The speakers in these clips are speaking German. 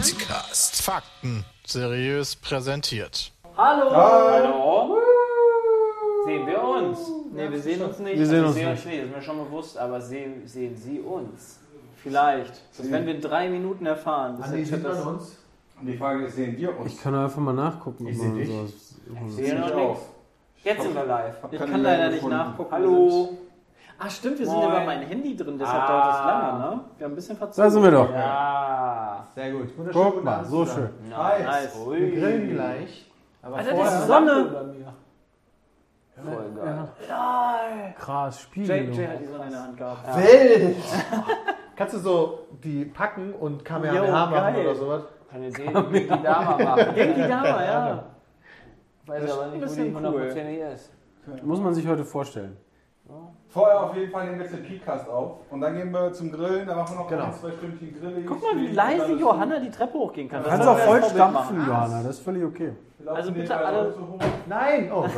Petecast. Fakten seriös präsentiert. Hallo! Hallo? Sehen wir uns? Ne, wir sehen uns nicht. Wir sehen Also uns sehen nicht. nicht, ist mir schon bewusst, aber sehen, sehen Sie uns? Vielleicht. Das werden wir in drei Minuten erfahren. Das Andi, sieht man das uns? Und die Frage ist, sehen wir uns? Ich kann einfach mal nachgucken. Ich ob seh man dich. sowas- Ich sehe noch Ich nichts. Jetzt sind wir live. Ich kann leider nicht nachgucken. Hallo? Ah, stimmt, wir sind Moin. ja bei meinem Handy drin, deshalb Ah. dauert es lange, ne? Wir haben ein bisschen verzogen. Da sind wir doch. Ja. Sehr gut. Wunderschön. Guck mal, so schön. Nice. Nice. Wir grillen gleich. Aber Alter, vorher das ist Sonne. Voll geil. Krass, Jay, Spiegel. Jay hat die Sonne in der Hand gehabt. Wild! Kannst du so die packen und Kamehameha machen geil. oder sowas? Kann ich sehen, wie die Dame machen. Genki Dama, ja. Weiß Das aber nicht, wo die bisschen cool. hundertprozentig ist. Muss man sich heute vorstellen. Vorher auf jeden Fall nehmen wir jetzt den Podcast auf. Und dann gehen wir zum Grillen. Da machen wir noch Genau. ein, zwei Stündchen Grillen. Guck mal, wie leise Johanna die Treppe hochgehen kann. Du Das kannst auch voll stampfen, machen. Johanna. Das ist völlig okay. Also bitte alle- Nein! Oh Gott.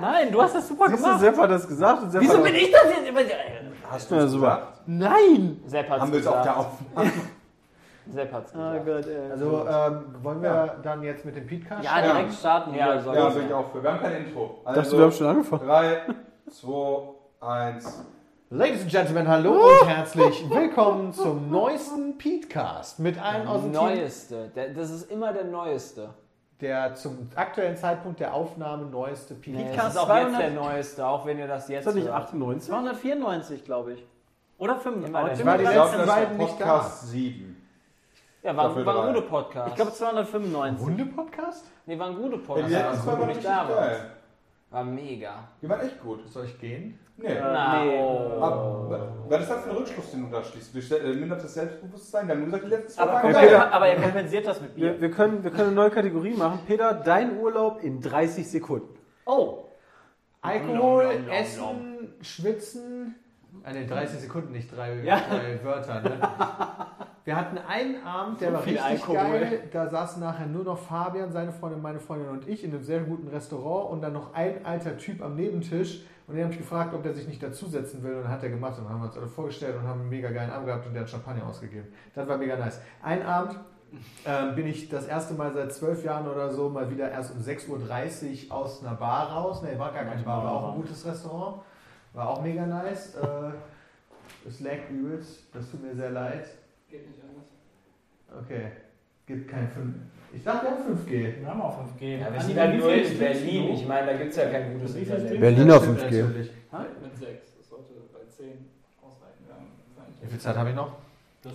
Nein, du hast das super Siehst du, gemacht. Sepp hat das gesagt und Sepp Wieso hat bin ich das jetzt immer... Hast du ja super. Nein! Sepp hat's Haben wir es auf gesagt. der Aufnahme. Sepp hat's Oh gesagt. Gott, ey. Also, ähm, wollen wir dann jetzt mit dem Podcast ja, direkt starten. Ja, Ja, ich bin ich auch für. Wir haben kein Intro. Ich dachte, wir haben schon angefangen. 3, 2, 1. Ladies and Gentlemen, hallo und herzlich willkommen zum neuesten Petecast mit einem aus dem Neueste. Der, das ist immer der Neueste. der zum aktuellen Zeitpunkt der Aufnahme neueste Nee, Petecast. das ist auch 200 jetzt der Neueste, auch wenn ihr das jetzt Ist das nicht hört. 98? 294, glaube ich. Oder 5. Immer der Ich war die letzten beiden war nicht da. Podcast 7. Ja, war, war ein guter Podcast. Ich glaube 295. Hunde-Podcast? nee, war ein guter Die Podcast. letzten als zwei du waren nicht richtig da geil. War mega. Die waren echt gut. Soll ich gehen? Nee. Na, nee. oh. Aber, was ist das für ein Rückschluss, den du da schließt? Du stell- äh, Mindert das Selbstbewusstsein? Wir haben nur gesagt, die letzten zwei Aber, geil. aber er kompensiert das mit Bier. Wir, wir, können, wir können eine neue Kategorie machen. Peter, dein Urlaub in 30 Sekunden. Oh, Alkohol, Essen, Schwitzen. Ah, ne, 30 Sekunden, nicht drei, Ja. drei Wörter. Ne? Wir hatten einen Abend, der So war richtig Alkohol. geil. Da saßen nachher nur noch Fabian, seine Freundin, meine Freundin und ich in einem sehr guten Restaurant und dann noch ein alter Typ am Nebentisch. Und den habe ich gefragt, ob der sich nicht dazusetzen will. Und dann hat er gemacht. Und dann haben wir uns alle vorgestellt und haben einen mega geilen Abend gehabt und der hat Champagner ausgegeben. Das war mega nice. Ein Abend ähm, bin ich das erste Mal seit zwölf Jahren oder so mal wieder erst um 6.30 Uhr aus einer Bar raus. Ne, war gar keine Bar, war auch ein gutes Restaurant. War auch mega nice. Äh, es lag übelst. Das tut mir sehr leid. Geht nicht anders. Okay. Gibt kein 5. Ich dachte, wir haben 5G. Wir haben auch 5G. Ja, wir sind ja nur in Berlin. du? Ich meine, da gibt es ja kein gutes Internet. trinkst Berlin Das auf stimmt 5G. natürlich. Mit 6. Das sollte bei 10 ausreichen. Wie viel Zeit habe ich noch?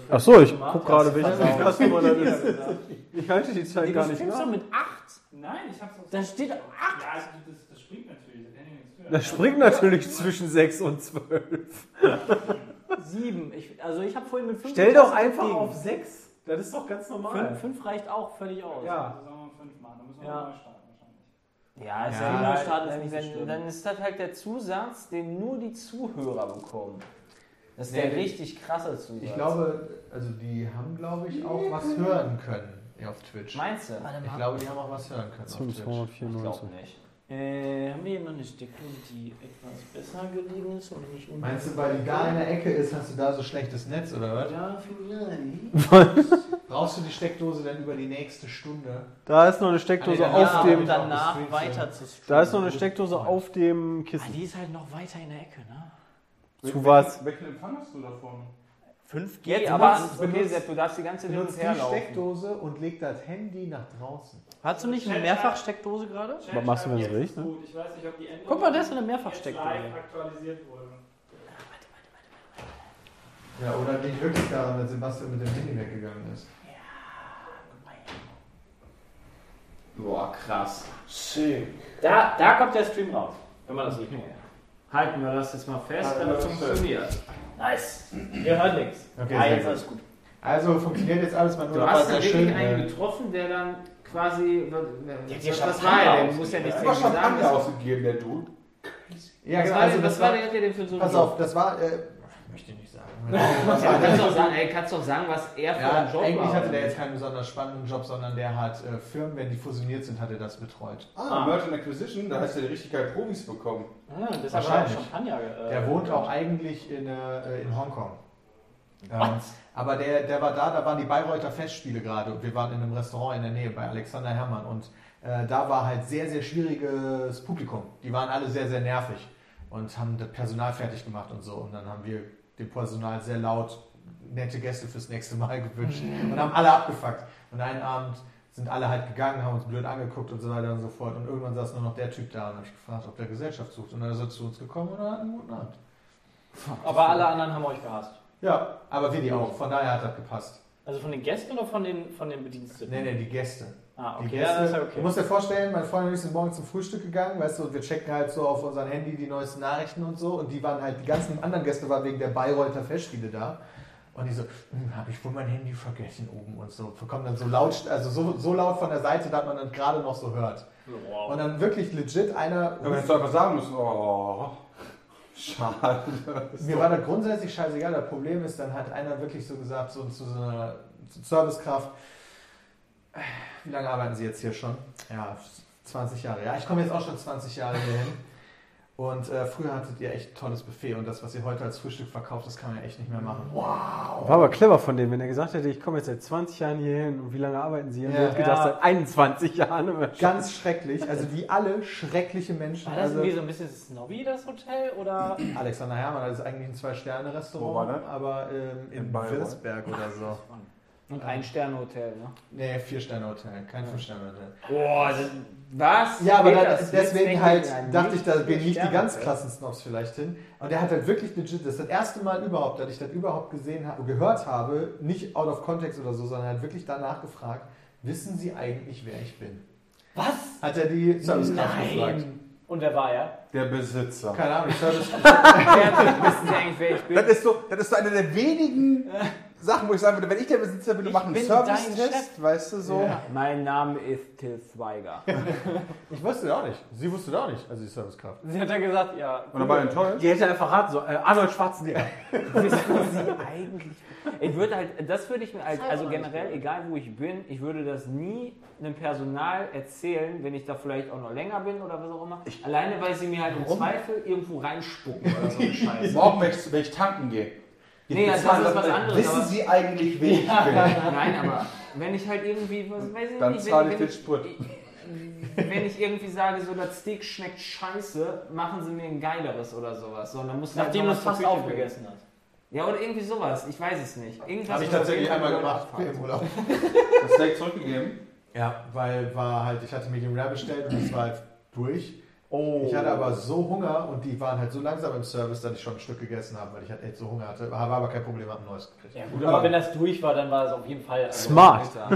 Ach so, ich Gemacht, guck gerade, welches. Klassennummer das ist. Ich halte die Zeit Nee, gar du nicht nach. doch mit 8. Nein, ich hab's auch Da steht 8. Ja, das, das springt natürlich. Da kann ich nichts für. Das springt natürlich zwischen 6 und 12. 7. Ich, also ich habe vorhin mit 5. Stell doch einfach auf 6. Das ist doch ganz normal. 5 reicht auch völlig aus. Ja. Also sagen wir 5 machen. Dann müssen wir Ja. neu starten wahrscheinlich. Ja, ist Ja. ja, starten ist dann, nicht so dann, ist das halt der Zusatz, den nur die Zuhörer bekommen. Das ist Nee, der richtig krasse Zusatz. Ich glaube, also die haben, glaube ich, auch was hören können auf Twitch. Meinst du? Ich glaube, die haben auch was hören können auf Twitch. Ich glaube 294. nicht. Äh, haben wir hier noch eine Steckdose, die etwas besser gelegen ist und nicht Meinst du, weil die da in der Ecke ist, hast du da so schlechtes Netz oder was? Ja, vielleicht. Brauchst du die Steckdose dann über die nächste Stunde? Da ist noch eine Steckdose Ja, auf aber dem. um danach weiter zu streamen. Da ist noch eine Steckdose auf dem Ah, Kissen. die ist halt noch weiter in der Ecke, ne? Zu was? Welchen Empfang hast du da vorne? 5G, Jetzt aber okay, Sepp, du darfst die ganze Benutzt die. Steckdose und leg das Handy nach draußen. hast du nicht eine Mehrfachsteckdose gerade? Was machst du, wenn es riecht, ne? Ich weiß nicht, ob die Änderung Guck mal, das ist eine Mehrfachsteckdose. live aktualisiert wurde. Ja, oder liegt wirklich daran, dass Sebastian mit dem Handy weggegangen ist. Boah, krass. Da, da kommt der Stream raus, wenn man das sieht. Halten wir das jetzt mal fest, damit es funktioniert. Nice. Ihr hört nichts. Okay, ah, jetzt alles gut. Also funktioniert jetzt alles, mein Du Urlaub war hast da wirklich schön. einen äh, getroffen, der dann quasi. Was, dir was, was war er denn? Du musst ja nichts Er sagen. Was, ausgegeben, der Dude. Ja, was genau. war Also denn, das was war war, denn, hat er denn für so pass auf, das war, äh, möchte ich nicht sagen. Ja, kannst du auch sagen, ey, kannst du auch sagen, was er für Ja, einen Job eigentlich war. hatte der jetzt keinen besonders spannenden Job, sondern der hat äh, Firmen, wenn die fusioniert sind, hat er das betreut. Ah, Merchant Acquisition, da hast du ja richtig geil Profis bekommen. Ah, hat er Wahrscheinlich. Champagner. Äh, Der wohnt auch eigentlich in, äh, in Hongkong. Ähm, aber der, der war da, da waren die Bayreuther Festspiele gerade und wir waren in einem Restaurant in der Nähe bei Alexander Herrmann und äh, da war halt sehr, sehr schwieriges Publikum. Die waren alle sehr, sehr nervig und haben das Personal fertig gemacht und so. Und dann haben wir dem Personal sehr laut nette Gäste fürs nächste Mal gewünscht und haben alle abgefuckt. Und einen Abend sind alle halt gegangen, haben uns blöd angeguckt und so weiter und so fort. Und irgendwann saß nur noch der Typ da und habe ich gefragt, ob der Gesellschaft sucht. Und dann ist er zu uns gekommen und er hat einen guten Abend. Aber alle anderen haben euch gehasst. Ja, aber wir die auch. Von daher hat das gepasst. Also von den Gästen oder von den, von den Bediensteten? Nee, nee, die Gäste. Ah, okay. Ja, das ist ja Du okay. musst dir vorstellen, meine Freundin und ich sind morgens zum Frühstück gegangen, weißt du, und wir checken halt so auf unserem Handy die neuesten Nachrichten und so. Und die waren halt, die ganzen anderen Gäste waren wegen der Bayreuther Festspiele da. Und die so, hm, habe ich wohl mein Handy vergessen oben und so. Kommen dann so laut, also so, so laut von der Seite, dass man dann gerade noch so hört. Wow. Und dann wirklich legit einer. Aber hättest du einfach sagen müssen, oh, schade. Mir war das grundsätzlich scheißegal. Das Problem ist, dann hat einer wirklich so gesagt, so zu so einer Servicekraft, wie lange arbeiten Sie jetzt hier schon? Ja, 20 Jahre. Ja, ich komme jetzt auch schon 20 Jahre hier hin. Und äh, früher hattet ihr echt ein tolles Buffet und das, was ihr heute als Frühstück verkauft, das kann man ja echt nicht mehr machen. War aber clever von dem, wenn er gesagt hätte, ich komme jetzt seit 20 Jahren hier hin und wie lange arbeiten Sie? Und Ja. er hat gedacht, Ja. seit 21 Jahren. Ganz schrecklich, also die alle schreckliche Menschen. War das Also, irgendwie so ein bisschen snobby, das Hotel? Oder? Alexander Herrmann, das ist eigentlich ein Zwei-Sterne-Restaurant, aber ähm, in In? Würzberg oder so. Und ein Sterne-Hotel, ne? Nee, Vier-Sterne-Hotel, kein Fünf-Sterne-Hotel. Boah, was? Ja, aber Geht da, das? deswegen halt dachte ich, da gehen nicht die ganz ja. krassen Snobs vielleicht hin. Und der hat halt wirklich legit, das ist das erste Mal überhaupt, dass ich das überhaupt gesehen habe, gehört habe, nicht out of context oder so, sondern halt wirklich danach gefragt, wissen Sie eigentlich, wer ich bin? Was? Hat er die Servicekraft gefragt. Nein. Und wer war er? Der Besitzer. Keine Ahnung, Service. Wissen Sie eigentlich, wer ich bin? Das ist, so, das ist so eine der wenigen Sachen, wo ich sagen würde, wenn ich der Besitzer bin Ich mache einen bin dein Service-Test, weißt du so. Ja. Mein Name ist Till Zweiger. Ich wusste auch nicht. Sie wusste auch nicht, also die Servicekraft. Sie hat ja gesagt, ja. Und dann war er enttäuscht. Die hätte einfach raten, so, äh, Arnold Schwarzenegger. Wissen Sie eigentlich? Ich würde halt, das würde ich mir als, also generell, egal wo ich bin, ich würde das nie einem Personal erzählen, wenn ich da vielleicht auch noch länger bin oder was auch immer. Alleine, weil sie mir halt im Zweifel irgendwo reinspucken oder so eine Scheiße. Morgen, wenn ich, wenn ich tanken gehe. Nee, das ist was anderes, Wissen aber- Sie eigentlich, wer ich bin? Nein, aber wenn ich halt irgendwie, was weiß ich Dann nicht, zahle wenn, ich wenn, den Sprit. wenn ich irgendwie sage, so das Steak schmeckt scheiße, machen sie mir ein geileres oder sowas. So, dann muss Nachdem du halt es noch was fast aufgegessen hast. Ja, oder irgendwie sowas. Ich weiß es nicht. Irgendwas Habe ich tatsächlich einmal gemacht im Urlaub. Das Steak zurückgegeben. Ja, weil war halt, ich hatte Medium Rare bestellt und es war halt durch. Oh. Ich hatte aber so Hunger und die waren halt so langsam im Service, dass ich schon ein Stück gegessen habe, weil ich halt echt so Hunger hatte. War aber kein Problem, habe ein neues gekriegt. Ja gut, aber wenn das durch war, dann war es auf jeden Fall... Also, Smart. Ja.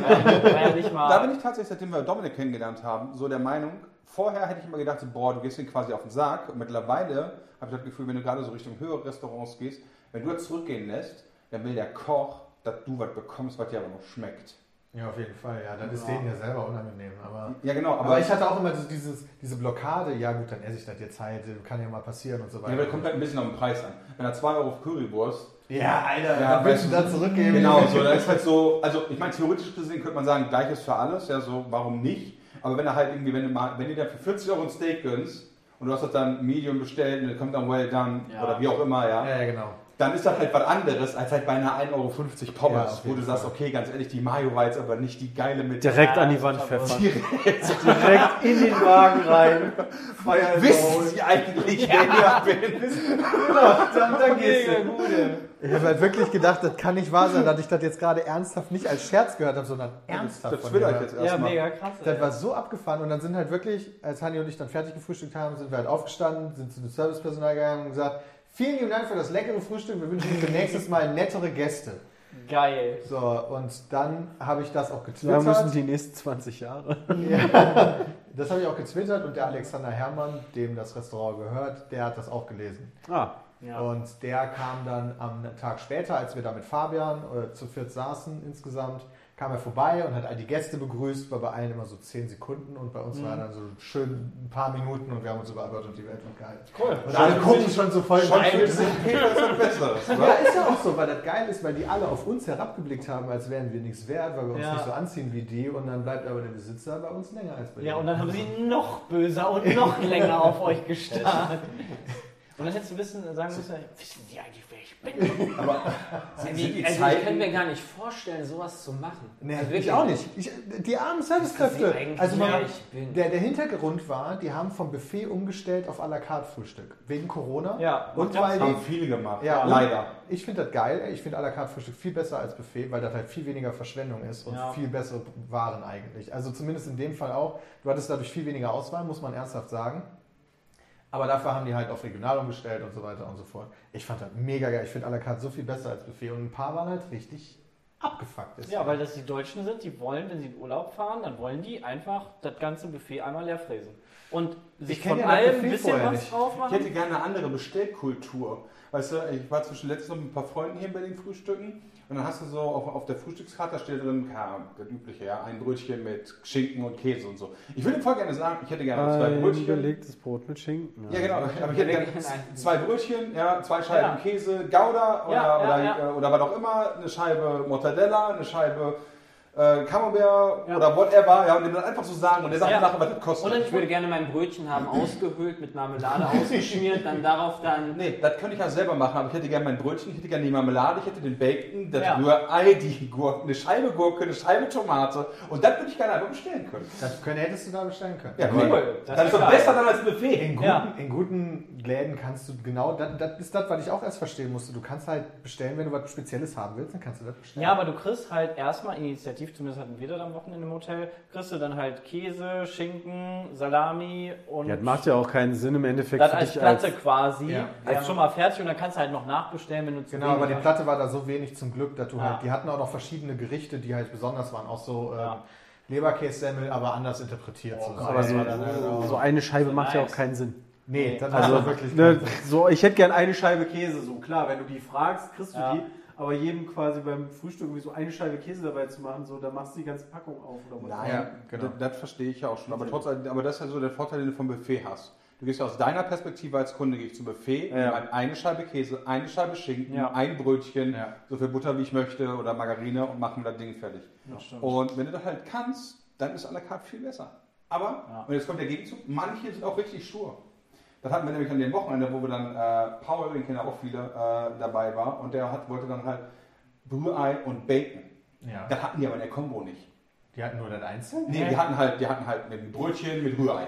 Da bin ich tatsächlich, seitdem wir Dominik kennengelernt haben, so der Meinung, vorher hätte ich immer gedacht, so, boah, du gehst ihm quasi auf den Sack. Und mittlerweile habe ich das Gefühl, wenn du gerade so Richtung höhere Restaurants gehst, wenn du jetzt zurückgehen lässt, dann will der Koch, dass du was bekommst, was dir aber noch schmeckt. Ja, auf jeden Fall, ja. Das ist denen ja selber unangenehm. Aber, Ja, genau, aber, aber ich hatte auch immer so dieses, diese Blockade, ja gut, dann esse ich das jetzt halt, kann ja mal passieren und so ja, weiter. aber das kommt halt ein bisschen auf den Preis an. Wenn er 2 Euro auf Currywurst, Ja, Alter, Ja, dann willst du dann zurückgeben. Genau, so, da ist halt so, also ich meine, theoretisch gesehen könnte man sagen, gleiches für alles, ja, so, warum nicht? Aber wenn er halt irgendwie, wenn du mal, wenn du dir für 40 Euro ein Steak gönnst und du hast das dann Medium bestellt und dann kommt dann well done Ja. oder wie auch immer, ja, Ja, ja, genau. Dann ist das halt was anderes als halt bei einer 1,50 Euro Ja, Pommes, auf wo du sagst, okay, ganz ehrlich, die Mayo war jetzt aber nicht die geile mit Direkt Ja, an die Wand pfeffern. Direkt in den Wagen rein. Wissen Sie eigentlich, wer ich bin? Dann, dann gehst Mega du. gute. Ich habe halt wirklich gedacht, das kann nicht wahr sein, dass ich das jetzt gerade ernsthaft nicht als Scherz gehört habe, sondern ernsthaft Das will dir euch jetzt Ja, erstmal. mega krass. Das ey. war so abgefahren und dann sind halt wirklich, als Hanni und ich dann fertig gefrühstückt haben, sind wir halt aufgestanden, sind zu dem Servicepersonal gegangen und gesagt, vielen lieben Dank für das leckere Frühstück, wir wünschen Ihnen für nächstes Mal nettere Gäste. Geil. So, und dann habe ich das auch Da getwittert. müssen die nächsten 20 Jahre. Ja, das habe ich auch getwittert und der Alexander Herrmann, dem das Restaurant gehört, der hat das auch gelesen. Ah, Ja. Und der kam dann am Tag später, als wir da mit Fabian äh, zu viert saßen insgesamt, kam er vorbei und hat all die Gäste begrüßt, war bei allen immer so 10 Sekunden und bei uns war er dann so schön ein paar Minuten und wir haben uns über Gott und die Welt unterhalten. Cool. Und alle gucken schon so voll Schon ist das Besseres. Ja, ist ja auch so, weil das geil ist, weil die alle auf uns herabgeblickt haben, als wären wir nichts wert, weil wir uns Ja. nicht so anziehen wie die und dann bleibt aber der Besitzer bei uns länger als bei Ja, denen. und dann haben sie noch böser und noch länger auf euch gestarrt. Und dann hättest du wissen, sagen müssen, wissen Sie eigentlich, wer ich bin? Sind die Also ich kann mir gar nicht vorstellen, sowas zu machen. Nee, Also ich wirklich auch nicht. Ich, die armen Servicekräfte. Also man, wer ich bin. der, der Hintergrund war, die haben vom Buffet umgestellt auf à la carte Frühstück. Wegen Corona. Ja, und macht weil haben die, viele gemacht. Ja, leider. ich finde das geil. Ich finde à la carte Frühstück viel besser als Buffet, weil das halt viel weniger Verschwendung ist und Ja. viel bessere Waren eigentlich. Also zumindest in dem Fall auch. Du hattest dadurch viel weniger Auswahl, muss man ernsthaft sagen. Aber dafür haben die halt auf regional umgestellt und so weiter und so fort. Ich fand das mega geil. Ich finde à la carte so viel besser als Buffet und ein paar waren halt richtig abgefuckt. Ist Ja, weil das die Deutschen sind, die wollen, wenn sie in Urlaub fahren, dann wollen die einfach das ganze Buffet einmal leer fräsen. Und sich Ich von ja allem ein bisschen was nicht. drauf Ich machen. hätte gerne eine andere Bestellkultur. Weißt du, ich war zwischen letztens noch mit ein paar Freunden hier in Berlin frühstücken und dann hast du so auf, auf der Frühstückskarte da steht drin, das übliche, ja, ein Brötchen mit Schinken und Käse und so. Ich würde voll gerne sagen, ich hätte gerne zwei Ein Brötchen. belegtes Brot mit Schinken. Ja, genau. Aber ich hätte gerne zwei Brötchen, ja, zwei Scheiben Ja. Käse, Gouda oder, Ja, ja, oder, ja. äh, oder was auch immer, eine Scheibe Mortadella, eine Scheibe äh, Camembert Ja. oder whatever. Ja, und den dann einfach so sagen und der sagt Ja. nachher, was das kostet. Und Ich würde gerne mein Brötchen haben ausgehöhlt, mit Marmelade ausgeschmiert, dann darauf dann. Nee, das könnte ich ja selber machen, aber ich hätte gerne mein Brötchen, ich hätte gerne die Marmelade, ich hätte den Bacon, das Ja. Rührei, die Gurke, eine Scheibe Gurke, eine Scheibe Tomate und das würde ich gerne einfach bestellen können. Das können, hättest du da bestellen können. Ja, Cool. Das Das, ist doch besser dann als Buffet. In guten, Ja. in guten Läden kannst du genau, das, das ist das, was ich auch erst verstehen musste. Du kannst halt bestellen, wenn du was Spezielles haben willst, dann kannst du das bestellen. Ja, aber du kriegst halt erstmal initiativ, zumindest hatten wir das am Wochenende im Hotel, kriegst du dann halt Käse, Schinken, Salami und Ja, das macht ja auch keinen Sinn im Endeffekt das für als dich Platte als quasi. Ja. Als schon mal fertig und dann kannst du halt noch nachbestellen, wenn du zu Genau, aber die Platte war da so wenig zum Glück, dass du Ja. halt, die hatten auch noch verschiedene Gerichte, die halt besonders waren, auch so ähm, Ja. Leberkässemmel, aber anders interpretiert. so. geil. aber so, halt so eine Scheibe So macht ja nice. auch keinen Sinn. Nee, das Also war wirklich ne, so, ich hätte gern eine Scheibe Käse, so klar, wenn du die fragst, kriegst du Ja. die. Aber jedem quasi beim Frühstück irgendwie so eine Scheibe Käse dabei zu machen, so, da machst du die ganze Packung auf oder was. Nein, Ja, genau. das, das verstehe ich ja auch schon. Aber, trotzdem, aber das ist ja so der Vorteil, den du vom Buffet hast. Du gehst ja aus deiner Perspektive als Kunde, gehe ich zum Buffet, Ja. nehme eine Scheibe Käse, eine Scheibe Schinken, Ja. ein Brötchen, Ja. so viel Butter wie ich möchte oder Margarine und machen das Ding fertig. Stimmt. Und wenn du das halt kannst, dann ist à la carte viel besser. Aber, Ja. und jetzt kommt der Gegenzug, manche sind auch richtig stur. Das hatten wir nämlich an dem Wochenende, wo wir dann, äh, Paul, den Kinder auch viele, äh, dabei war und der hat, wollte dann halt Rührei und Bacon. Ja. Das hatten die aber in der Kombo nicht. Die hatten nur das Einzelne? Nee, die hatten halt, die hatten halt ein Brötchen mit Rührei.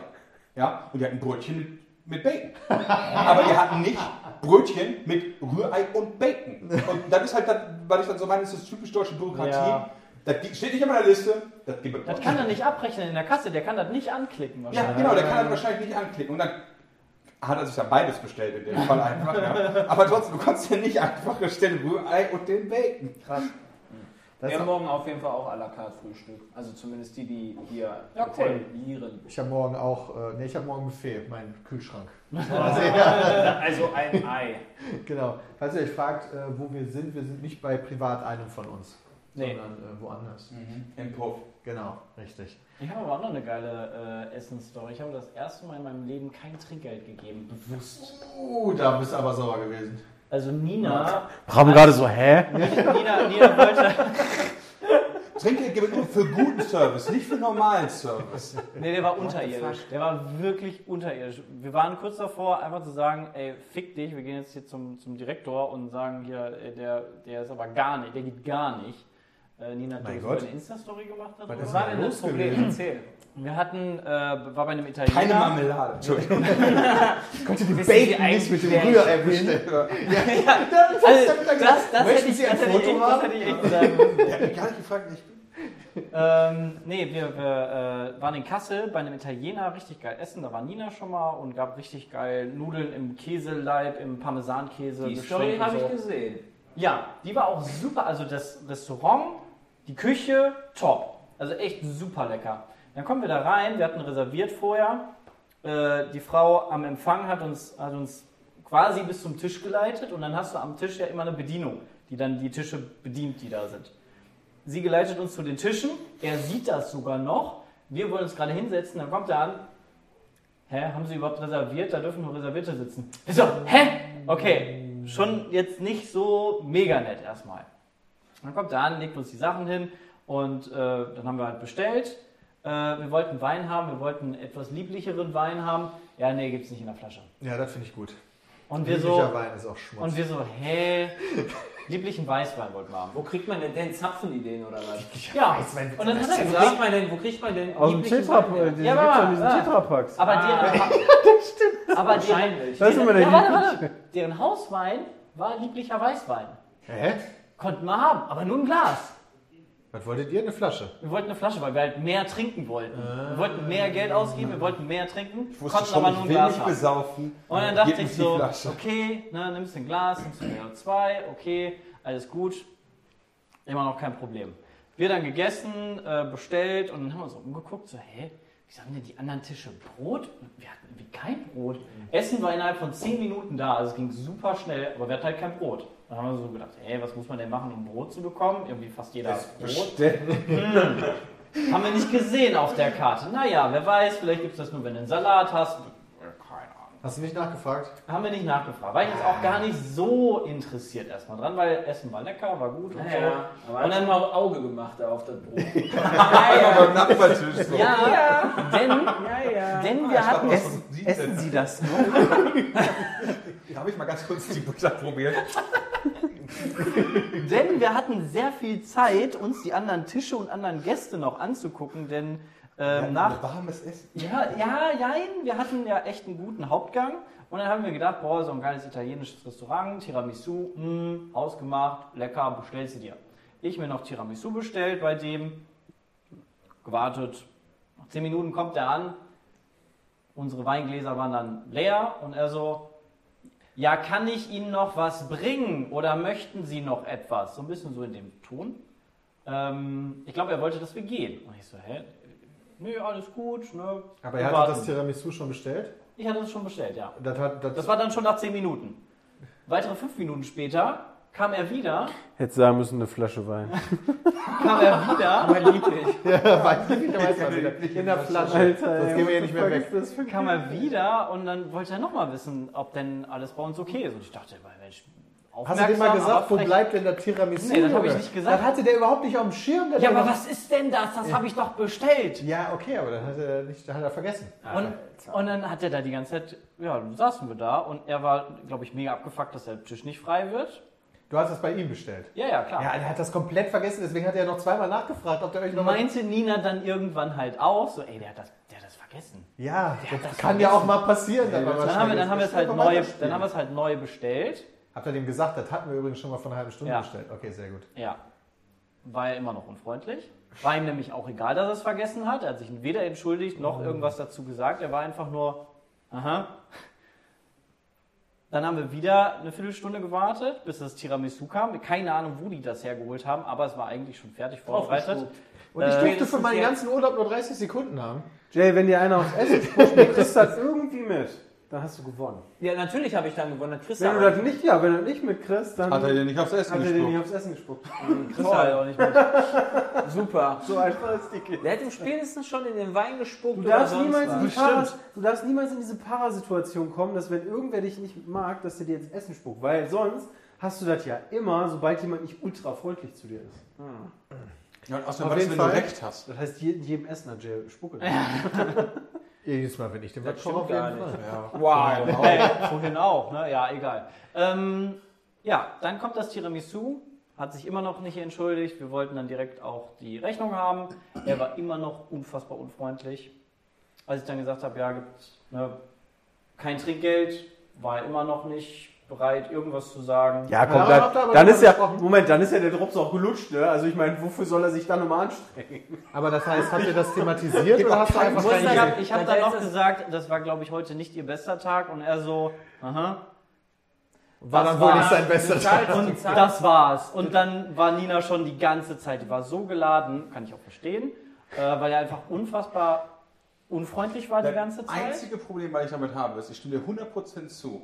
Ja, und die hatten Brötchen mit, mit Bacon. Aber die hatten nicht Brötchen mit Rührei und Bacon. Und das ist halt, das, weil ich dann so meine, das ist typisch deutsche Bürokratie. Ja. Das steht nicht auf meiner Liste, das gibt es Das kann er nicht abrechnen in der Kasse, der kann das nicht anklicken Ja, genau, der kann das wahrscheinlich nicht anklicken. Und dann hat er sich dann beides bestellt in dem Fall einfach. Ja. Aber trotzdem, du kannst ja nicht einfach bestellen Rührei und den Bacon. Krass. Das Wir ist haben morgen auf jeden Fall auch à la carte Frühstück. Also zumindest die, die hier Ja, cool. hotellieren. ich habe morgen auch, äh, nee, ich habe morgen Buffet, meinen Kühlschrank. Also ein Ei. Genau. Falls ihr euch fragt, äh, wo wir sind, wir sind nicht bei privat einem von uns, Nee. sondern äh, woanders. Im Puff. Genau, richtig. Ich habe aber auch noch eine geile äh, Essensstory. Ich habe das erste Mal in meinem Leben kein Trinkgeld gegeben, bewusst. Uh, da bist du aber sauer gewesen. Also Nina, Haben gerade so, hä? Nina, Nina wollte, Trinkgeld gibt nur für guten Service, nicht für normalen Service. nee, der war unterirdisch. Der war wirklich unterirdisch. Wir waren kurz davor, einfach zu sagen, ey, fick dich, wir gehen jetzt hier zum, zum Direktor und sagen hier, ey, der, der ist aber gar nicht, der geht gar nicht. Äh, Nina hat Mein Gott. eine Insta-Story gemacht. darüber. Was war denn das Problem? Erzähl. Wir hatten, äh, war bei einem Italiener. Keine Marmelade. Entschuldigung. Konnte die Bacon nicht mit dem Rührei wer ich bin? bestellen. Also, das, das, Möchten hätte ich, Sie ein das, ich Foto echt, das haben? hätte ich echt sagen müssen. Hat mich gar nicht gefragt, ich bin. Ähm, nee, wir, wir äh, waren in Kassel bei einem Italiener, richtig geil essen. Da war Nina schon mal und gab richtig geil Nudeln im Käseleib, im Parmesankäse. Die Story habe so. ich gesehen. Ja, die war auch super. Also das Restaurant, die Küche, top. Also echt super lecker. Dann kommen wir da rein, wir hatten reserviert vorher. Äh, die Frau am Empfang hat uns, hat uns quasi bis zum Tisch geleitet und dann hast du am Tisch ja immer eine Bedienung, die dann die Tische bedient, die da sind. Sie geleitet uns zu den Tischen. Er sieht das sogar noch. Wir wollen uns gerade hinsetzen. Dann kommt er an. Hä, haben Sie überhaupt reserviert? Da dürfen nur Reservierte sitzen. Ich so, hä? Okay, schon jetzt nicht so mega nett erstmal. Dann kommt er an, legt uns die Sachen hin und äh, dann haben wir halt bestellt. Äh, wir wollten Wein haben, wir wollten einen etwas lieblicheren Wein haben. Ja, nee, gibt's nicht in der Flasche. Ja, das finde ich gut. Und wir so, Lieblicher Wein ist auch Schmutz. und wir so, hä? Lieblichen Weißwein wollten wir haben. Wo kriegt man denn, denn Zapfenideen oder was? Ja, und dann hat er Wo kriegt gesagt, man denn, wo kriegt man denn Aus dem lieblichen Tetra, her? äh, Ja, gibt's aber- in diesen ja. Tetrapacks. aber Ah. deren, aber deren. Das ist immer der ja, warte, warte. deren Hauswein war lieblicher Weißwein. Hä? Konnten wir haben, aber nur ein Glas. Was wolltet ihr? Eine Flasche? Wir wollten eine Flasche, weil wir halt mehr trinken wollten. Wir wollten mehr Geld ausgeben, wir wollten mehr trinken, Ich wusste konnten schon, aber ich nur ein will Glas mich haben. besaufen. Und dann dachte Gib ich die so, Flasche. okay, ne, nimmst ein Glas, nimmst ein zwei, okay, alles gut, immer noch kein Problem. Wir dann gegessen, äh, bestellt und dann haben wir uns umgeguckt, so, hä, wieso haben denn die anderen Tische Brot? Wir hatten irgendwie kein Brot. Essen war innerhalb von 10 Minuten da, also es ging super schnell, aber wir hatten halt kein Brot. Dann haben wir so gedacht, hey, was muss man denn machen, um Brot zu bekommen? Irgendwie fast jeder hat Brot. Bestell. Haben wir nicht gesehen auf der Karte. Naja, wer weiß, vielleicht gibt es das nur, wenn du einen Salat hast. Keine Ahnung. Hast du nicht nachgefragt? Haben wir nicht nachgefragt. War ich jetzt auch gar nicht so interessiert erstmal dran, weil Essen war lecker, war gut und Ja, aber Und dann- mal Auge gemacht da auf das Brot. Aber beim Nachbartisch so. so. Ja, denn, ja, ja. denn wir hatten... Essen, essen Sie das noch? Habe ich mal ganz kurz die Butter probiert. Denn wir hatten sehr viel Zeit, uns die anderen Tische und anderen Gäste noch anzugucken, denn ähm, nach warmes Essen. Ja, ja, nein, wir hatten ja echt einen guten Hauptgang. Und dann haben wir gedacht, boah, so ein geiles italienisches Restaurant, Tiramisu, mh, ausgemacht, lecker, bestellst du dir. Ich mir noch Tiramisu bestellt bei dem, gewartet. Nach 10 Minuten kommt er an, unsere Weingläser waren dann leer und er so, ja, kann ich Ihnen noch was bringen oder möchten Sie noch etwas? So ein bisschen so in dem Ton. Ähm, ich glaube, er wollte, dass wir gehen. Und ich so, hä? Nö, alles gut. Ne? Aber er warten. hatte das Tiramisu schon bestellt? Ich hatte das schon bestellt, ja. Das, hat, das, Das war dann schon nach 10 Minuten. Weitere 5 Minuten später kam er wieder, Hätte sagen müssen, eine Flasche Wein. kam er wieder, Aber lieblich. ja, weiß ich, weiß man wieder. In der Flasche. Alter, Sonst gehen wir hier nicht mehr weg. kam er wieder und dann wollte er nochmal wissen, ob denn alles bei uns okay ist. Und ich dachte, Mensch, Hast du dem mal aufmerksam, gesagt, wo bleibt denn der Tiramisu? Nee, das hab ich nicht gesagt. Das hatte der überhaupt nicht auf dem Schirm. Ja, aber was ist denn das? Das habe ich doch bestellt. Ja, okay, aber dann hat er, nicht, hat er vergessen. Und, und dann hat er da die ganze Zeit, ja, dann saßen wir da und er war, glaube ich, mega abgefuckt, dass der Tisch nicht frei wird. Du hast es bei ihm bestellt. Ja, ja, klar. Ja, er hat das komplett vergessen, deswegen hat er noch zweimal nachgefragt, ob der euch noch mal- Meinte Nina dann irgendwann halt auch, so, ey, der hat das, der hat das vergessen. Ja, hat das das kann ja auch mal passieren. was Dann haben wir, dann haben wir es halt neu, dann haben wir es halt neu bestellt. Habt ihr dem gesagt, das hatten wir übrigens schon mal vor einer halben Stunde Ja. bestellt. Okay, sehr gut. Ja. War er immer noch unfreundlich. War ihm nämlich auch egal, dass er es vergessen hat. Er hat sich weder entschuldigt noch irgendwas dazu gesagt. Er war einfach nur, aha. Dann haben wir wieder eine Viertelstunde gewartet, bis das Tiramisu kam. Keine Ahnung, wo die das hergeholt haben, aber es war eigentlich schon fertig vorbereitet. Und ich Äh, durfte für meinen ganzen Urlaub nur 30 Sekunden haben. Jay, wenn dir einer aufs Essen spuckt, du kriegst das irgendwie mit. Dann hast du gewonnen. Ja, natürlich habe ich dann gewonnen. Dann kriegst du Wenn du aber- das nicht, ja, wenn du das nicht mitkriegst, dann Hat er dir nicht aufs Essen hat er dir nicht gespuckt? aufs Essen gespuckt. Kriegst du halt auch nicht mit. Super. So einfach ist die Kiste. Der hat ihm spätestens schon in den Wein gespuckt Du darfst, niemals in die Para, du darfst niemals in diese Parasituation kommen, dass wenn irgendwer dich nicht mag, dass der dir ins Essen spuckt. Weil sonst hast du das ja immer, sobald jemand nicht ultra freundlich zu dir ist. Ja, und außerdem, Auf was, jeden wenn Fall. du recht hast. Das heißt, jedem Essen hat Jay spucke. Jedes Mal, wenn ich den stimmt auf jeden Fall. Ja. Wow. Hey, vorhin auch, ne? Ja, egal. Ähm, ja, dann kommt das Tiramisu, hat sich immer noch nicht entschuldigt. Wir wollten dann direkt auch die Rechnung haben. Er war immer noch unfassbar unfreundlich. Als ich dann gesagt habe, ja, gibt ne, kein Trinkgeld, war er immer noch nicht bereit, irgendwas zu sagen. Ja, komm, Ja, dann, dann drüber ist ja, gesprochen. Moment, dann ist ja der Drops auch gelutscht, ne? Also ich meine, wofür soll er sich dann nochmal anstrengen? Aber das heißt, habt ihr das thematisiert oder hast du einfach keine ich habe ich hab Das dann noch das- gesagt, das war, glaube ich, heute nicht ihr bester Tag. Und er so, aha. War das dann wohl nicht sein bester Tag. Und das war's. Und dann war Nina schon die ganze Zeit, die war so geladen, kann ich auch verstehen, äh, weil er einfach unfassbar unfreundlich war die ganze Das Zeit. einzige Problem, was ich damit habe, ist, ich stimme dir 100% zu.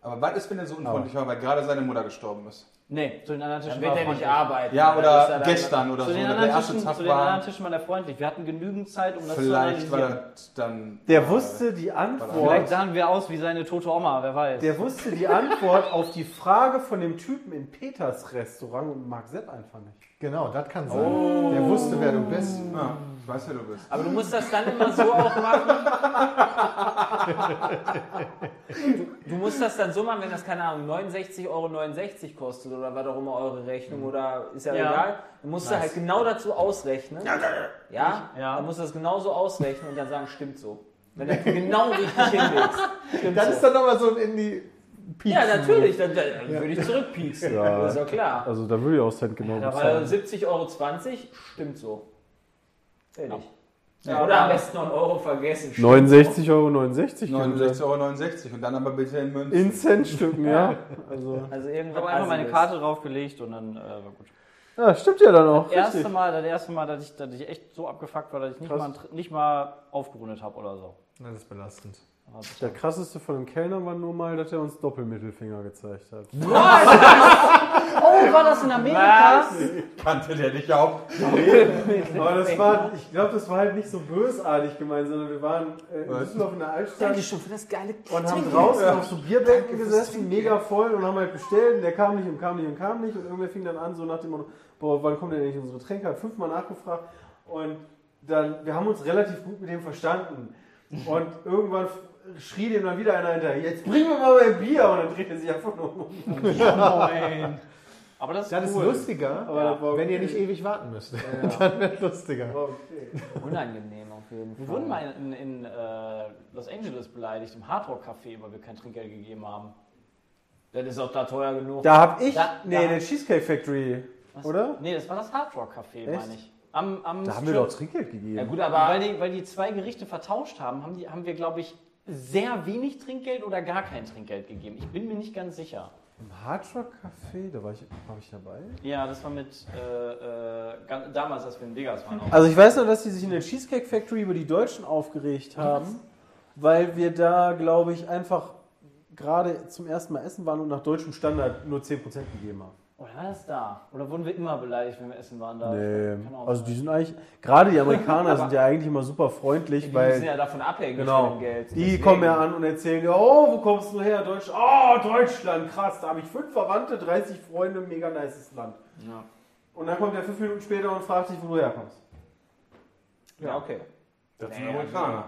Aber was ist, wenn er so unfreundlich war, weil gerade seine Mutter gestorben ist? Nee, zu den anderen Tischen Dann wird war er nicht freundlich. arbeiten. Ja, oder er gestern oder Zu so. den, der erste Tischen, Tag zu den anderen war. Tischen war der freundlich. Wir hatten genügend Zeit, um das zu Vielleicht war das dann. Der äh, wusste die Vielleicht Antwort. sahen wir aus wie seine tote Oma, wer weiß. Der wusste die Antwort auf die Frage von dem Typen in Peters Restaurant und mag Sepp einfach nicht. Genau, das kann sein. Der wusste, wer du bist. Ja, ich weiß, wer du bist. Aber du musst das dann immer so auch machen. Du musst das dann so machen, wenn das, keine Ahnung, 69,69 Euro kostet oder was auch immer eure Rechnung oder ist ja, Ja. egal. Dann musst du halt genau dazu ausrechnen. Ja, Ja. dann musst du das genauso ausrechnen und dann sagen, stimmt so. Wenn du genau richtig hinlegst. Stimmt Das so. ist dann nochmal so ein Indie ja, natürlich, dann, dann würde ich zurückpieksen. Ja. Das ist ja klar. Also da würde ich auch Cent genau Da war bezahlen. 70,20 Euro, stimmt so. Fertig. Ja. Oder am besten noch einen Euro vergessen. stimmt 69,69 Euro. 69 69,69 Euro und dann aber bitte in Münzen. In Centstücken, ja. Also, so. Also Ich irgendwas habe einfach meine. Karte draufgelegt und dann äh, war gut. ja, stimmt ja dann auch. Das erste Richtig. Mal, das erste Mal, dass ich, dass ich echt so abgefuckt war, dass ich nicht, Krass. mal, nicht mal aufgerundet habe oder so. Das ist belastend. Der krasseste von dem Kellner war nur mal, dass er uns Doppelmittelfinger gezeigt hat. Oh, war das in Amerika? Kannte der dich auch? Aber das war, ich glaube, das war halt nicht so bösartig gemeint, sondern wir waren äh, in Was? Düsseldorf in der Altstadt Danke schon für das geile und haben draußen auf so Bierbänken gesessen, mega voll und haben halt bestellt und der kam nicht und kam nicht und kam nicht und irgendwer fing dann an, so nach dem Motto, boah, wann kommt denn nicht unsere Tränke? Hat fünfmal nachgefragt und dann, wir haben uns relativ gut mit dem verstanden und irgendwann schrie dem dann wieder einer hinterher, jetzt bring mir mal mein Bier und dann dreht er sich einfach nur um. Moin. Aber das ist Das ist cool. lustiger, Aber das war wenn ihr okay. nicht ewig warten müsst. Dann wird es lustiger. Okay. Unangenehm auf jeden Fall. Wir wurden mal in, in äh, Los Angeles beleidigt, im Hardrock Café, weil wir kein Trinkgeld gegeben haben. Das ist auch da teuer genug. Da hab ich, Da- nee, da- der Cheesecake Factory, Was? oder? Nee, das war das Hardrock Café, Echt? meine ich. Am, am Da haben wir doch Trinkgeld gegeben. ja gut, weil, aber die, weil die zwei Gerichte vertauscht haben, haben, die, haben wir, glaube ich, sehr wenig Trinkgeld oder gar kein Trinkgeld gegeben. Ich bin mir nicht ganz sicher. Im Hard Rock Café, da war ich, war ich dabei. Ja, das war mit äh, äh, damals, als wir in Vegas waren. Auch. Also ich weiß nur, dass die sich in der Cheesecake Factory über die Deutschen aufgeregt haben, weil wir da, glaube ich, einfach gerade zum ersten Mal essen waren und nach deutschem Standard nur 10% gegeben haben. Oder war das da? Oder wurden wir immer beleidigt, wenn wir essen waren da? Nee, also die sind eigentlich, gerade die Amerikaner sind ja eigentlich immer super freundlich, die weil sind ja davon abhängig Genau. von dem Geld. Die Deswegen- kommen ja an und erzählen dir, oh, wo kommst du her? Deutschland. Oh, Deutschland, krass. Da habe ich fünf Verwandte, 30 Freunde, mega nices Land. Ja. Und dann kommt er fünf Minuten später und fragt dich, wo du herkommst. Ja, okay. Das sind Nee, Amerikaner.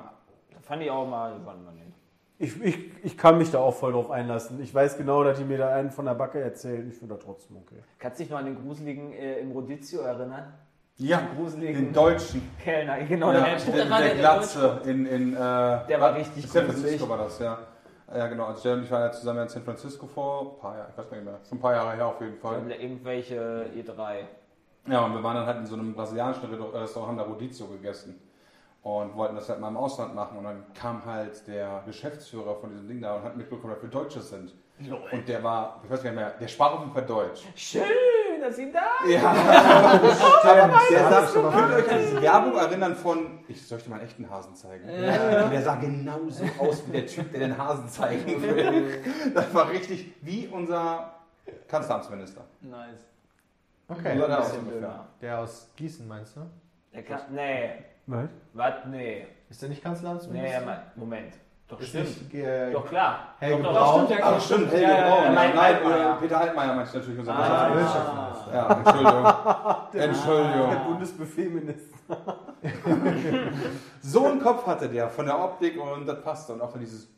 Da fand ich auch mal, wann man. Ich, ich, ich kann mich da auch voll drauf einlassen. Ich weiß genau, dass die mir da einen von der Backe erzählen. Ich finde da trotzdem okay. Kannst du dich noch an den gruseligen äh, im Rodizio erinnern? Ja, Den gruseligen den Deutschen. Kellner, genau. Ja, der, der, der, war der der, Glatze in, in äh, Der war richtig San gruselig. Francisco war das, ja. Ja, genau. Also ich waren ja zusammen in San Francisco vor ein paar Jahren, ich weiß gar nicht mehr, schon ein paar Jahre her auf jeden Fall. der, irgendwelche E E3. Ja, und wir waren dann halt in so einem brasilianischen Restaurant, haben da Rodizio gegessen und wollten das halt mal im Ausland machen. Und dann kam halt der Geschäftsführer von diesem Ding da und hat mitbekommen, dass wir Deutsche sind. Und der war, ich weiß gar nicht mehr, der sprach auf jeden Fall Deutsch. Schön, dass Sie da Ja, aber der sagt, mal könnt ihr euch an diese Werbung erinnern von, ich soll euch dir mal einen echten Hasen zeigen? Und der sah genauso aus wie der Typ, der den Hasen zeigen will. Das war richtig wie unser Kanzleramtsminister. Nice. Okay. So. Der aus Gießen meinst du? Der kann, nee, Was? was? Nee. Ist der nicht Kanzleramtsminister? Nee, ja, mein- Moment. Doch, Ist stimmt. nicht, äh, Doch, klar. Helge doch, Braun? Doch, stimmt, Ach stimmt, Helge Ja, ja, Braun. ja, Nein, nein, nein, äh, Peter Altmaier meinte ich natürlich unser Ah. Wirtschaftsminister. Ja, Entschuldigung. Der Entschuldigung. Bundesbefehlminister. So einen Kopf hatte der von der Optik und das passte. Und auch von dieses,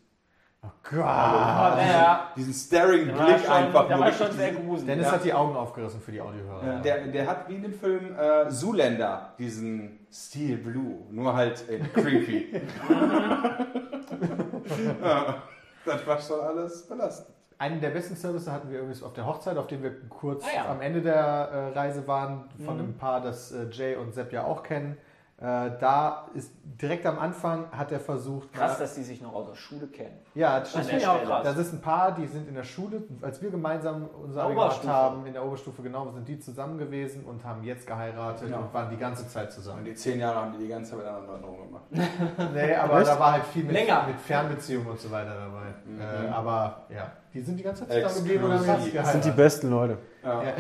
Gott. Ja, ja. diesen staring Der Blick schon, einfach. der nur war schon sehr gruselig. Dennis Ja. hat die Augen aufgerissen für die Audiohörer. Der, der hat wie in dem Film äh, Zoolander diesen Steel Blue, nur halt in creepy. ja, das war schon alles belastend. Einen der besten Services hatten wir übrigens auf der Hochzeit, auf dem wir kurz Ah, ja. am Ende der äh, Reise waren, von einem Paar, das äh, Jay und Sepp ja auch kennen. Äh, da ist direkt am Anfang hat er versucht. Krass, dass die sich noch aus der Schule kennen. Ja, das stimmt. ich auch krass. Das ist ein Paar, die sind in der Schule, als wir gemeinsam unser Abi gemacht haben, in der Oberstufe genau, sind die zusammen gewesen und haben jetzt geheiratet Ja. und waren die ganze Zeit Und zusammen. die zehn Jahre haben die die ganze Zeit miteinander rumgemacht. Nee, aber da war halt viel mit, Länger. mit Fernbeziehungen und so weiter dabei. Äh, aber ja, die sind die ganze Zeit zusammen geblieben und haben jetzt Das sind geheiratet. die besten Leute. Ja.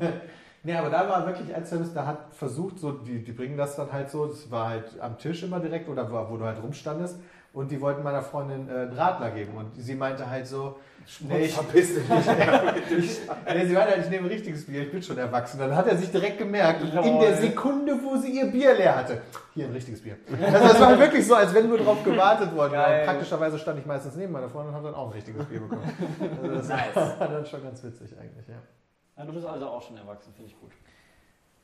Nee, aber da war wirklich ein Service, da hat versucht, so, die, die bringen das dann halt so, das war halt am Tisch immer direkt oder wo, wo du halt rumstandest und die wollten meiner Freundin äh, einen Radler geben und sie meinte halt so, nee, ich, Verpiss dich nicht. ich, nee, sie meinte halt, ich nehme ein richtiges Bier, ich bin schon erwachsen. Dann hat er sich direkt gemerkt, in der Sekunde, wo sie ihr Bier leer hatte, hier ein richtiges Bier. Also das war wirklich so, als wenn nur drauf gewartet worden wäre. Praktischerweise stand ich meistens neben meiner Freundin und habe dann auch ein richtiges Bier bekommen. Also das Nice. war dann schon ganz witzig eigentlich, ja. Ja, du bist also auch schon erwachsen, finde ich gut.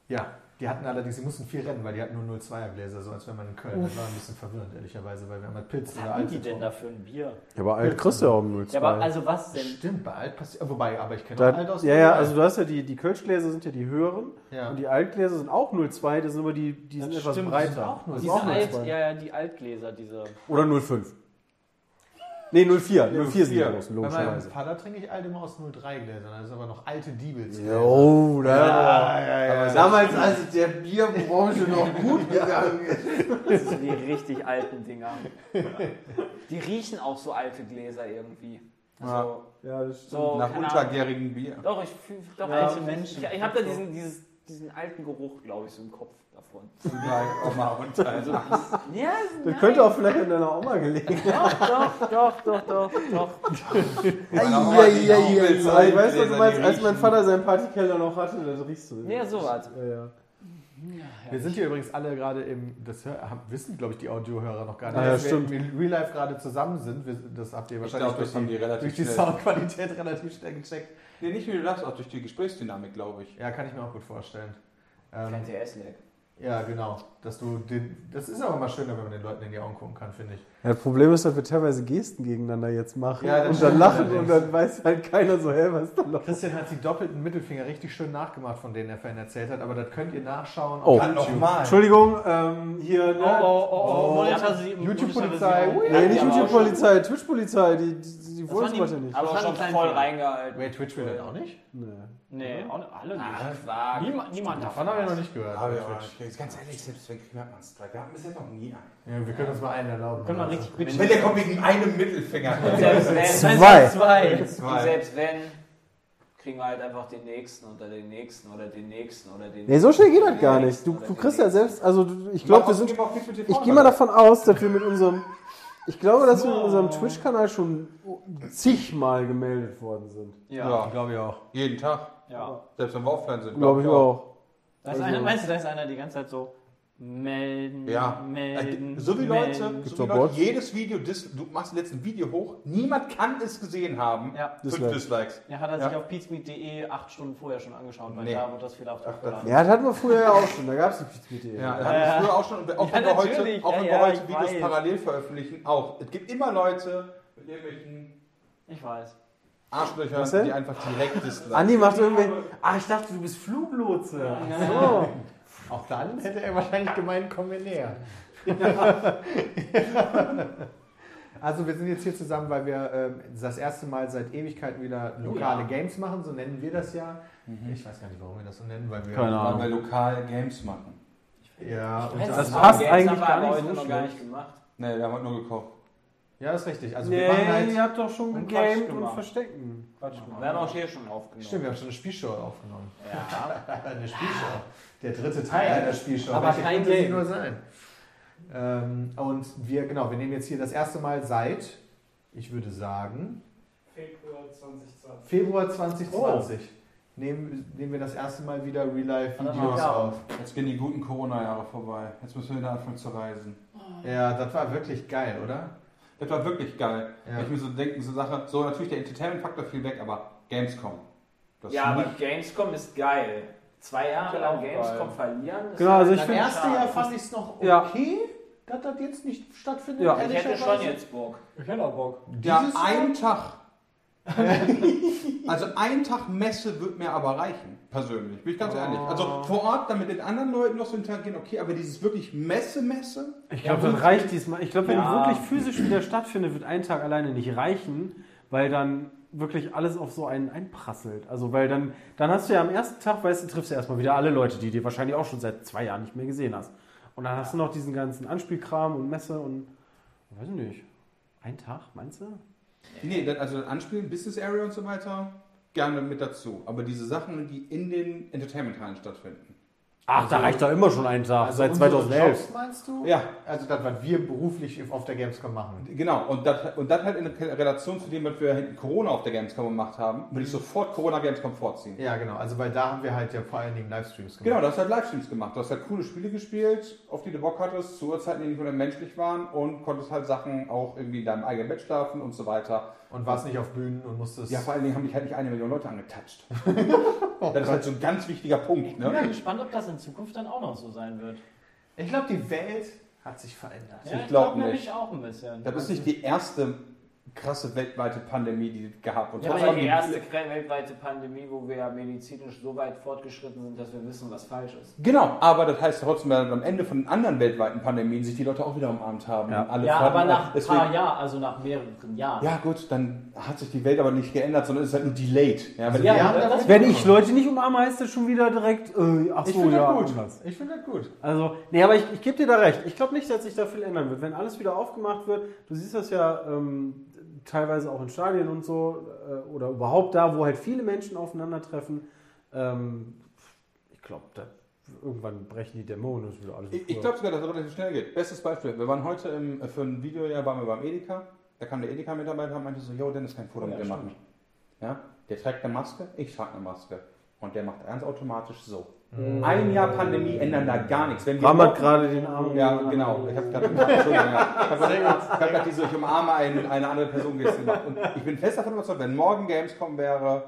Ja, die hatten allerdings, sie mussten viel rennen, weil die hatten nur 0,2er Gläser, so als wenn man in Köln. Das war ein bisschen verwirrend, ehrlicherweise, weil wir haben halt Pilz Was oder haben die Alt. denn da für ein Bier? Ja, aber alt kriegst du ja auch im 02. Ja, aber also was denn? Stimmt, bei Alt passiert. Wobei, aber ich kenne auch Alt aus ja, ja, also du hast ja die, die Kölschgläser sind ja die höheren Ja. und die Altgläser sind auch 02, das sind aber die, die sind etwas stimmt, die breiter. sind auch Das ist Diese auch Alt, 02. ja, ja, die Altgläser, diese. Oder 05. Nee, 04. 04 sind die 04. großen, Bei meinem logischerweise. Vater trinke ich Alt immer aus 03 Gläsern, das ist aber noch alte Diebels. Ja, oh, da. ja, ja. Aber Damals, als der Bierbranche noch gut gegangen ist. Das sind die richtig alten Dinger. Die riechen auch so alte Gläser irgendwie. Also, Ja, das stimmt. so, Nach untergärigen Bier. Doch, ich fühle doch Ja, alte Menschen. Ich, ich habe da diesen, dieses, diesen alten Geruch, glaube ich, so im Kopf davon. Ja, auch mal runter. Also, Ja, Das könnte auch vielleicht an deiner Oma gelegen doch, doch, doch, doch, doch, doch. Ja, ja, ja, ja. Ich weiß, was du meinst, als mein. Vater seinen Partykeller noch hatte, das riechst du. Ja, sowas. Ja, ja. Wir sind hier übrigens alle gerade im, das haben- wissen glaube ich die Audiohörer noch gar nicht, Ah, ja, dass wir stimmt. im Real Life gerade zusammen sind. Wir, das habt ihr ich wahrscheinlich haben durch die die, durch die. Soundqualität relativ schnell gecheckt. Nee, nicht wie du das, auch durch die Gesprächsdynamik, glaube ich. Ja, kann ich mir auch gut vorstellen. Ähm, Kein TS-Lag. Ja, genau. Dass du den, das ist aber mal schöner, wenn man den Leuten in die Augen gucken kann, finde ich. Ja, das Problem ist, dass wir teilweise Gesten gegeneinander jetzt machen Ja, und dann lachen allerdings. und dann weiß halt keiner so, hä, was ist da los? Christian hat die doppelten Mittelfinger richtig schön nachgemacht, von denen er vorhin erzählt hat, aber das könnt ihr nachschauen Oh. auf YouTube. Entschuldigung, ähm, hier, Oh, ne? oh, oh, oh, Oh. Monetarisi- YouTube-Polizei. Nee, nicht YouTube-Polizei, Twitch-Polizei, die, die, die wollen sowas ja nicht. Aber schon voll reingehalten. Wait, Twitch will das auch nicht? Nee. Nee, auch nicht, alle nicht. Ach, Quark. Niemand, niemand Davon habe ich noch nicht gehört. Aber bei ja, Twitch. ich- ganz ehrlich, selbst wenn kriegt man einen Strike. Wir haben bisher noch nie einen. Ja, wir können uns mal einen erlauben. Können wir richtig bitchen. Wenn der kommt wegen einem Mittelfinger. Selbst wenn, Zwei. Zwei. und selbst wenn, kriegen wir halt einfach den nächsten oder den nächsten oder den nächsten oder den Nee, so schnell geht das den gar nicht. nächsten Du, du kriegst ja nächsten. selbst, also du- ich glaube, wir sind, ich gehe mal da. davon aus, dass wir mit unserem, ich glaube, dass wir mit unserem Twitch-Kanal schon zigmal gemeldet worden sind. Ja. Ja, Glaube ich auch. jeden Tag. ja. Selbst wenn wir offline sind. Glaube ich auch. Da ist einer, meinst du, da ist einer die ganze Zeit so melden, Ja. melden. So wie Leute, melden. so doch wie Leute jedes Video, dis, du machst jetzt ein Video hoch, niemand kann es gesehen haben. Ja. Fünf Dislikes. Dislikes. Ja, hat er Ja. sich auf peatsmeet.de acht Stunden vorher schon angeschaut, weil Nee. da wird das fehlerhaft hochgeladen. Ja, das hatten wir früher ja auch schon, da gab es die Pizza-Idee. Ja, das Ja, hatten wir ja. früher auch schon. Und auch Ja, wenn wir heute, auch wenn Ja, wir ja, heute Videos weiß. parallel veröffentlichen, auch. Es gibt immer Leute mit irgendwelchen Ich weiß. Denn? die einfach direkt disliken. Andi macht irgendwie, ah, ich dachte, du bist Fluglotse. So. Auch dann hätte er wahrscheinlich gemeint, komm mir näher. also wir sind jetzt hier zusammen, weil wir ähm, das erste Mal seit Ewigkeiten wieder lokale ja. Games machen, so nennen wir das ja. Ich weiß gar nicht, warum wir das so nennen, weil wir... Keine Ahnung. Weil wir lokal Games machen. Ja, und Das das passt Games eigentlich haben wir gar nicht so noch gar nicht gemacht. Nee, wir haben heute nur gekocht. ja, ist richtig. Also wir machen Nee, halt... ihr habt doch schon gegamed und verstecken. Quatsch Wir haben auch hier schon aufgenommen. Stimmt, wir haben schon eine Spielshow aufgenommen. Ja. eine Spielshow. Der dritte Teil einer Spielshow. Aber Welche kein könnte sie Game. nur sein? Ähm, und wir, genau, wir nehmen jetzt hier das erste Mal seit, ich würde sagen, Februar 2020. Februar 2020 nehmen, nehmen wir das erste Mal wieder Real-Life-Videos Ja. auf. Jetzt gehen die guten Corona-Jahre vorbei. Jetzt müssen wir wieder anfangen zu reisen. Ja, das war wirklich geil, oder? Das war wirklich geil. Ja. Weil Ich mir so denken, so Sache, so natürlich der Entertainment-Faktor fiel weg, aber Gamescom. Das Ja, aber nicht- Gamescom ist geil. Zwei Jahre lang auch Gamescom geil. verlieren. ist Genau, halt also ich dann find- Das erste. Jahr fand ich es noch Ja. okay, dass das jetzt nicht stattfindet. Ja. Ich hätte schon jetzt Bock. Ich hätte auch Bock. ja, Dieses ein Jahr? Tag. Also ein Tag Messe wird mir aber reichen, persönlich, bin ich ganz ehrlich. Also vor Ort dann mit den anderen Leuten noch so interagieren, okay, aber dieses wirklich Messe-Messe, Ich glaube, das reicht diesmal. Ich glaube, wenn Ja. wirklich physisch wieder stattfindet, wird ein Tag alleine nicht reichen, weil dann wirklich alles auf so einen einprasselt. Also, weil dann, dann hast du ja am ersten Tag, weißt du, triffst du erstmal wieder alle Leute, die du wahrscheinlich auch schon seit zwei Jahren nicht mehr gesehen hast. Und dann hast du noch diesen ganzen Anspielkram und Messe und, weiß ich nicht, ein Tag, meinst du? Nee, also Anspielen, Business Area und so weiter, gerne mit dazu. Aber diese Sachen, die in den Entertainment-Hallen stattfinden. Ach, da reicht doch immer schon ein Tag, Also seit unsere 2011. Jobs, meinst du? Ja. Also das, was wir beruflich auf der Gamescom machen. Genau, und das, und das halt in Relation zu dem, was wir hinten Corona auf der Gamescom gemacht haben, würde ich sofort Corona Gamescom vorziehen. Ja, genau. Also weil da haben wir halt ja vor allen Dingen Livestreams Genau, gemacht. du hast halt Livestreams gemacht. Du hast halt coole Spiele gespielt, auf die du Bock hattest, zu Uhrzeiten, die nicht mehr menschlich waren und konntest halt Sachen auch irgendwie in deinem eigenen Bett schlafen und so weiter. Und warst nicht auf Bühnen und musstest... Ja, vor allen Dingen haben dich halt nicht eine Million Leute angetatscht. das ist halt so ein ganz wichtiger Punkt. Ich bin Ne? gespannt, ob das in Zukunft dann auch noch so sein wird. ich glaube, die Welt hat sich verändert. Ja, Ich glaub glaub nämlich nicht. auch ein bisschen. Das ist nicht die erste krasse weltweite Pandemie, die es gab. Und Ja, aber war die erste weltweite Pandemie, wo wir ja medizinisch so weit fortgeschritten sind, dass wir wissen, was falsch ist. Genau, aber das heißt trotzdem, dass am Ende von anderen weltweiten Pandemien sich die Leute auch wieder umarmt haben. Ja. alle ja, aber nach ein paar Jahren, also nach mehreren Jahren. Ja gut, dann hat sich die Welt aber nicht geändert, sondern ist halt nur delayed. Ja, wenn Ja, das Wenn ich Leute nicht umarme, heißt das schon wieder direkt, äh, ach Ich so, finde ja. das gut. anders. Ich finde das gut. Also, nee, aber ich, ich gebe dir da recht. Ich glaube nicht, dass sich da viel ändern wird. Wenn alles wieder aufgemacht wird, du siehst das ja ähm, teilweise auch in Stadien und so, äh, oder überhaupt da, wo halt viele Menschen aufeinandertreffen. Ähm, ich glaube, irgendwann brechen die Dämonen und es wird alles. Ich, ich glaube sogar, dass es relativ schnell geht. Bestes Beispiel, wir waren heute im, für ein Video, ja, waren wir beim Edeka. Da kam der Edeka-Mitarbeiter und meinte so, yo, Dennis, kein Foto Oh, mit ja, dir machen. Ja, der trägt eine Maske, ich trage eine Maske. Und der macht ganz automatisch so. Ein Jahr Pandemie ändern da gar nichts. Wenn wir Rammert morgen- gerade den Arm. Ja, genau. Ich habe gerade ja. Hab hab gerade diese Ich umarme eine, eine andere Person gemacht. Und ich bin fest davon überzeugt, wenn morgen Gamescom wäre,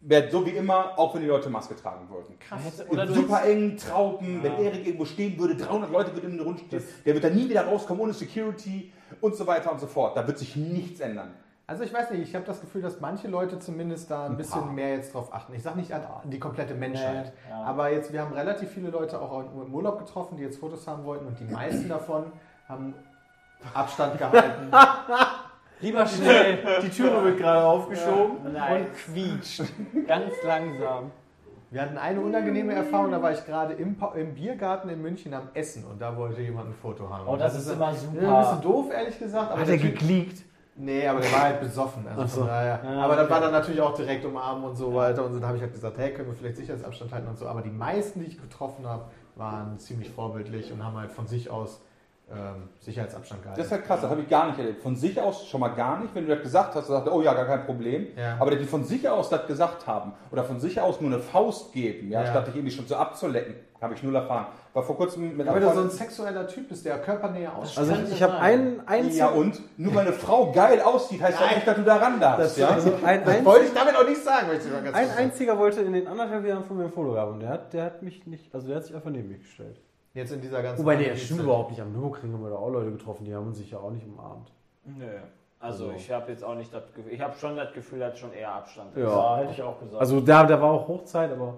wäre so wie immer, auch wenn die Leute Maske tragen würden. Krass. Oder super engen Trauben, wenn Erik irgendwo stehen würde, 300 Leute würden in der Runde stehen, der wird dann nie wieder rauskommen ohne Security und so weiter und so fort. Da wird sich nichts ändern. Also ich weiß nicht, ich habe das Gefühl, dass manche Leute zumindest da ein bisschen mehr jetzt drauf achten. Ich sage nicht an die komplette Menschheit, Nee, ja. aber jetzt, wir haben relativ viele Leute auch im Urlaub getroffen, die jetzt Fotos haben wollten und die meisten davon haben Abstand gehalten. Lieber schnell. Die Türe wird gerade aufgeschoben. Nein, quietscht. Ganz langsam. Wir hatten eine unangenehme Erfahrung, da war ich gerade im, im Biergarten in München am Essen und da wollte jemand ein Foto haben. Oh, das ist immer ein bisschen super. doof, ehrlich gesagt. Aber Hat der er geklickt? Nee, aber der war halt besoffen. Also so. Ja, aber dann okay. war dann natürlich auch direkt umarmen und so weiter. Und dann habe ich halt gesagt, hey, können wir vielleicht Sicherheitsabstand halten und so. Aber die meisten, die ich getroffen habe, waren ziemlich vorbildlich und haben halt von sich aus ähm, Sicherheitsabstand gehalten. Das ist halt krass, das habe ich gar nicht erlebt. Von sich aus schon mal gar nicht. Wenn du das gesagt hast, sagt er, oh ja, gar kein Problem. Ja. Aber die von sich aus das gesagt haben oder von sich aus nur eine Faust geben, ja, Ja. statt dich irgendwie schon so abzulecken, habe ich null erfahren. War vor kurzem mit Ja, du so ein sexueller Typ bist, der Körpernähe ausspricht. Also ich, ich habe einen einzigen. Ja und? Nur weil eine Frau geil aussieht, heißt ja nicht, dass du da ran darfst. Ja? Also ein, das wollte ich damit auch nicht sagen, ich mal ganz ein sagen. einziger wollte in den anderthalb Jahren von mir ein Foto haben und der hat, der hat mich nicht, also der hat sich einfach neben mich gestellt. Jetzt in dieser ganzen. Wobei, nee, das stimmt überhaupt nicht. Am Nürburgring haben wir da auch Leute getroffen, die haben sich ja auch nicht umarmt. Nö. Also Also- ich habe jetzt auch nicht das Gefühl, ich habe schon das Gefühl, dass schon eher Abstand ist. Ja. Ja, hätte ich auch gesagt. Also da, da war auch Hochzeit, aber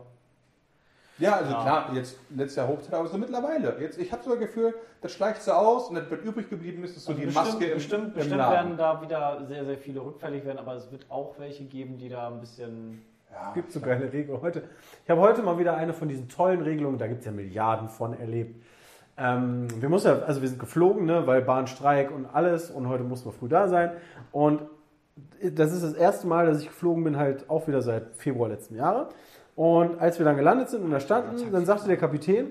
Ja, also Ja. klar, jetzt letztes Jahr Hochzeit, aber so mittlerweile. Jetzt, ich habe so das Gefühl, das schleicht so aus und das wird übrig geblieben ist, ist so Also die bestimmt, Maske im, bestimmt, im bestimmt Laden. werden da wieder sehr, sehr viele rückfällig werden, aber es wird auch welche geben, die da ein bisschen. Ja. gibt so geile Regelungen. Heute, ich habe heute mal wieder eine von diesen tollen Regelungen, da gibt es ja Milliarden von erlebt. Ähm, wir mussten ja, also wir sind geflogen, ne, weil Bahnstreik und alles und heute mussten wir früh da sein. Und das ist das erste Mal, dass ich geflogen bin, halt auch wieder seit Februar letzten Jahre. Und als wir dann gelandet sind und da standen, dann sagte der Kapitän,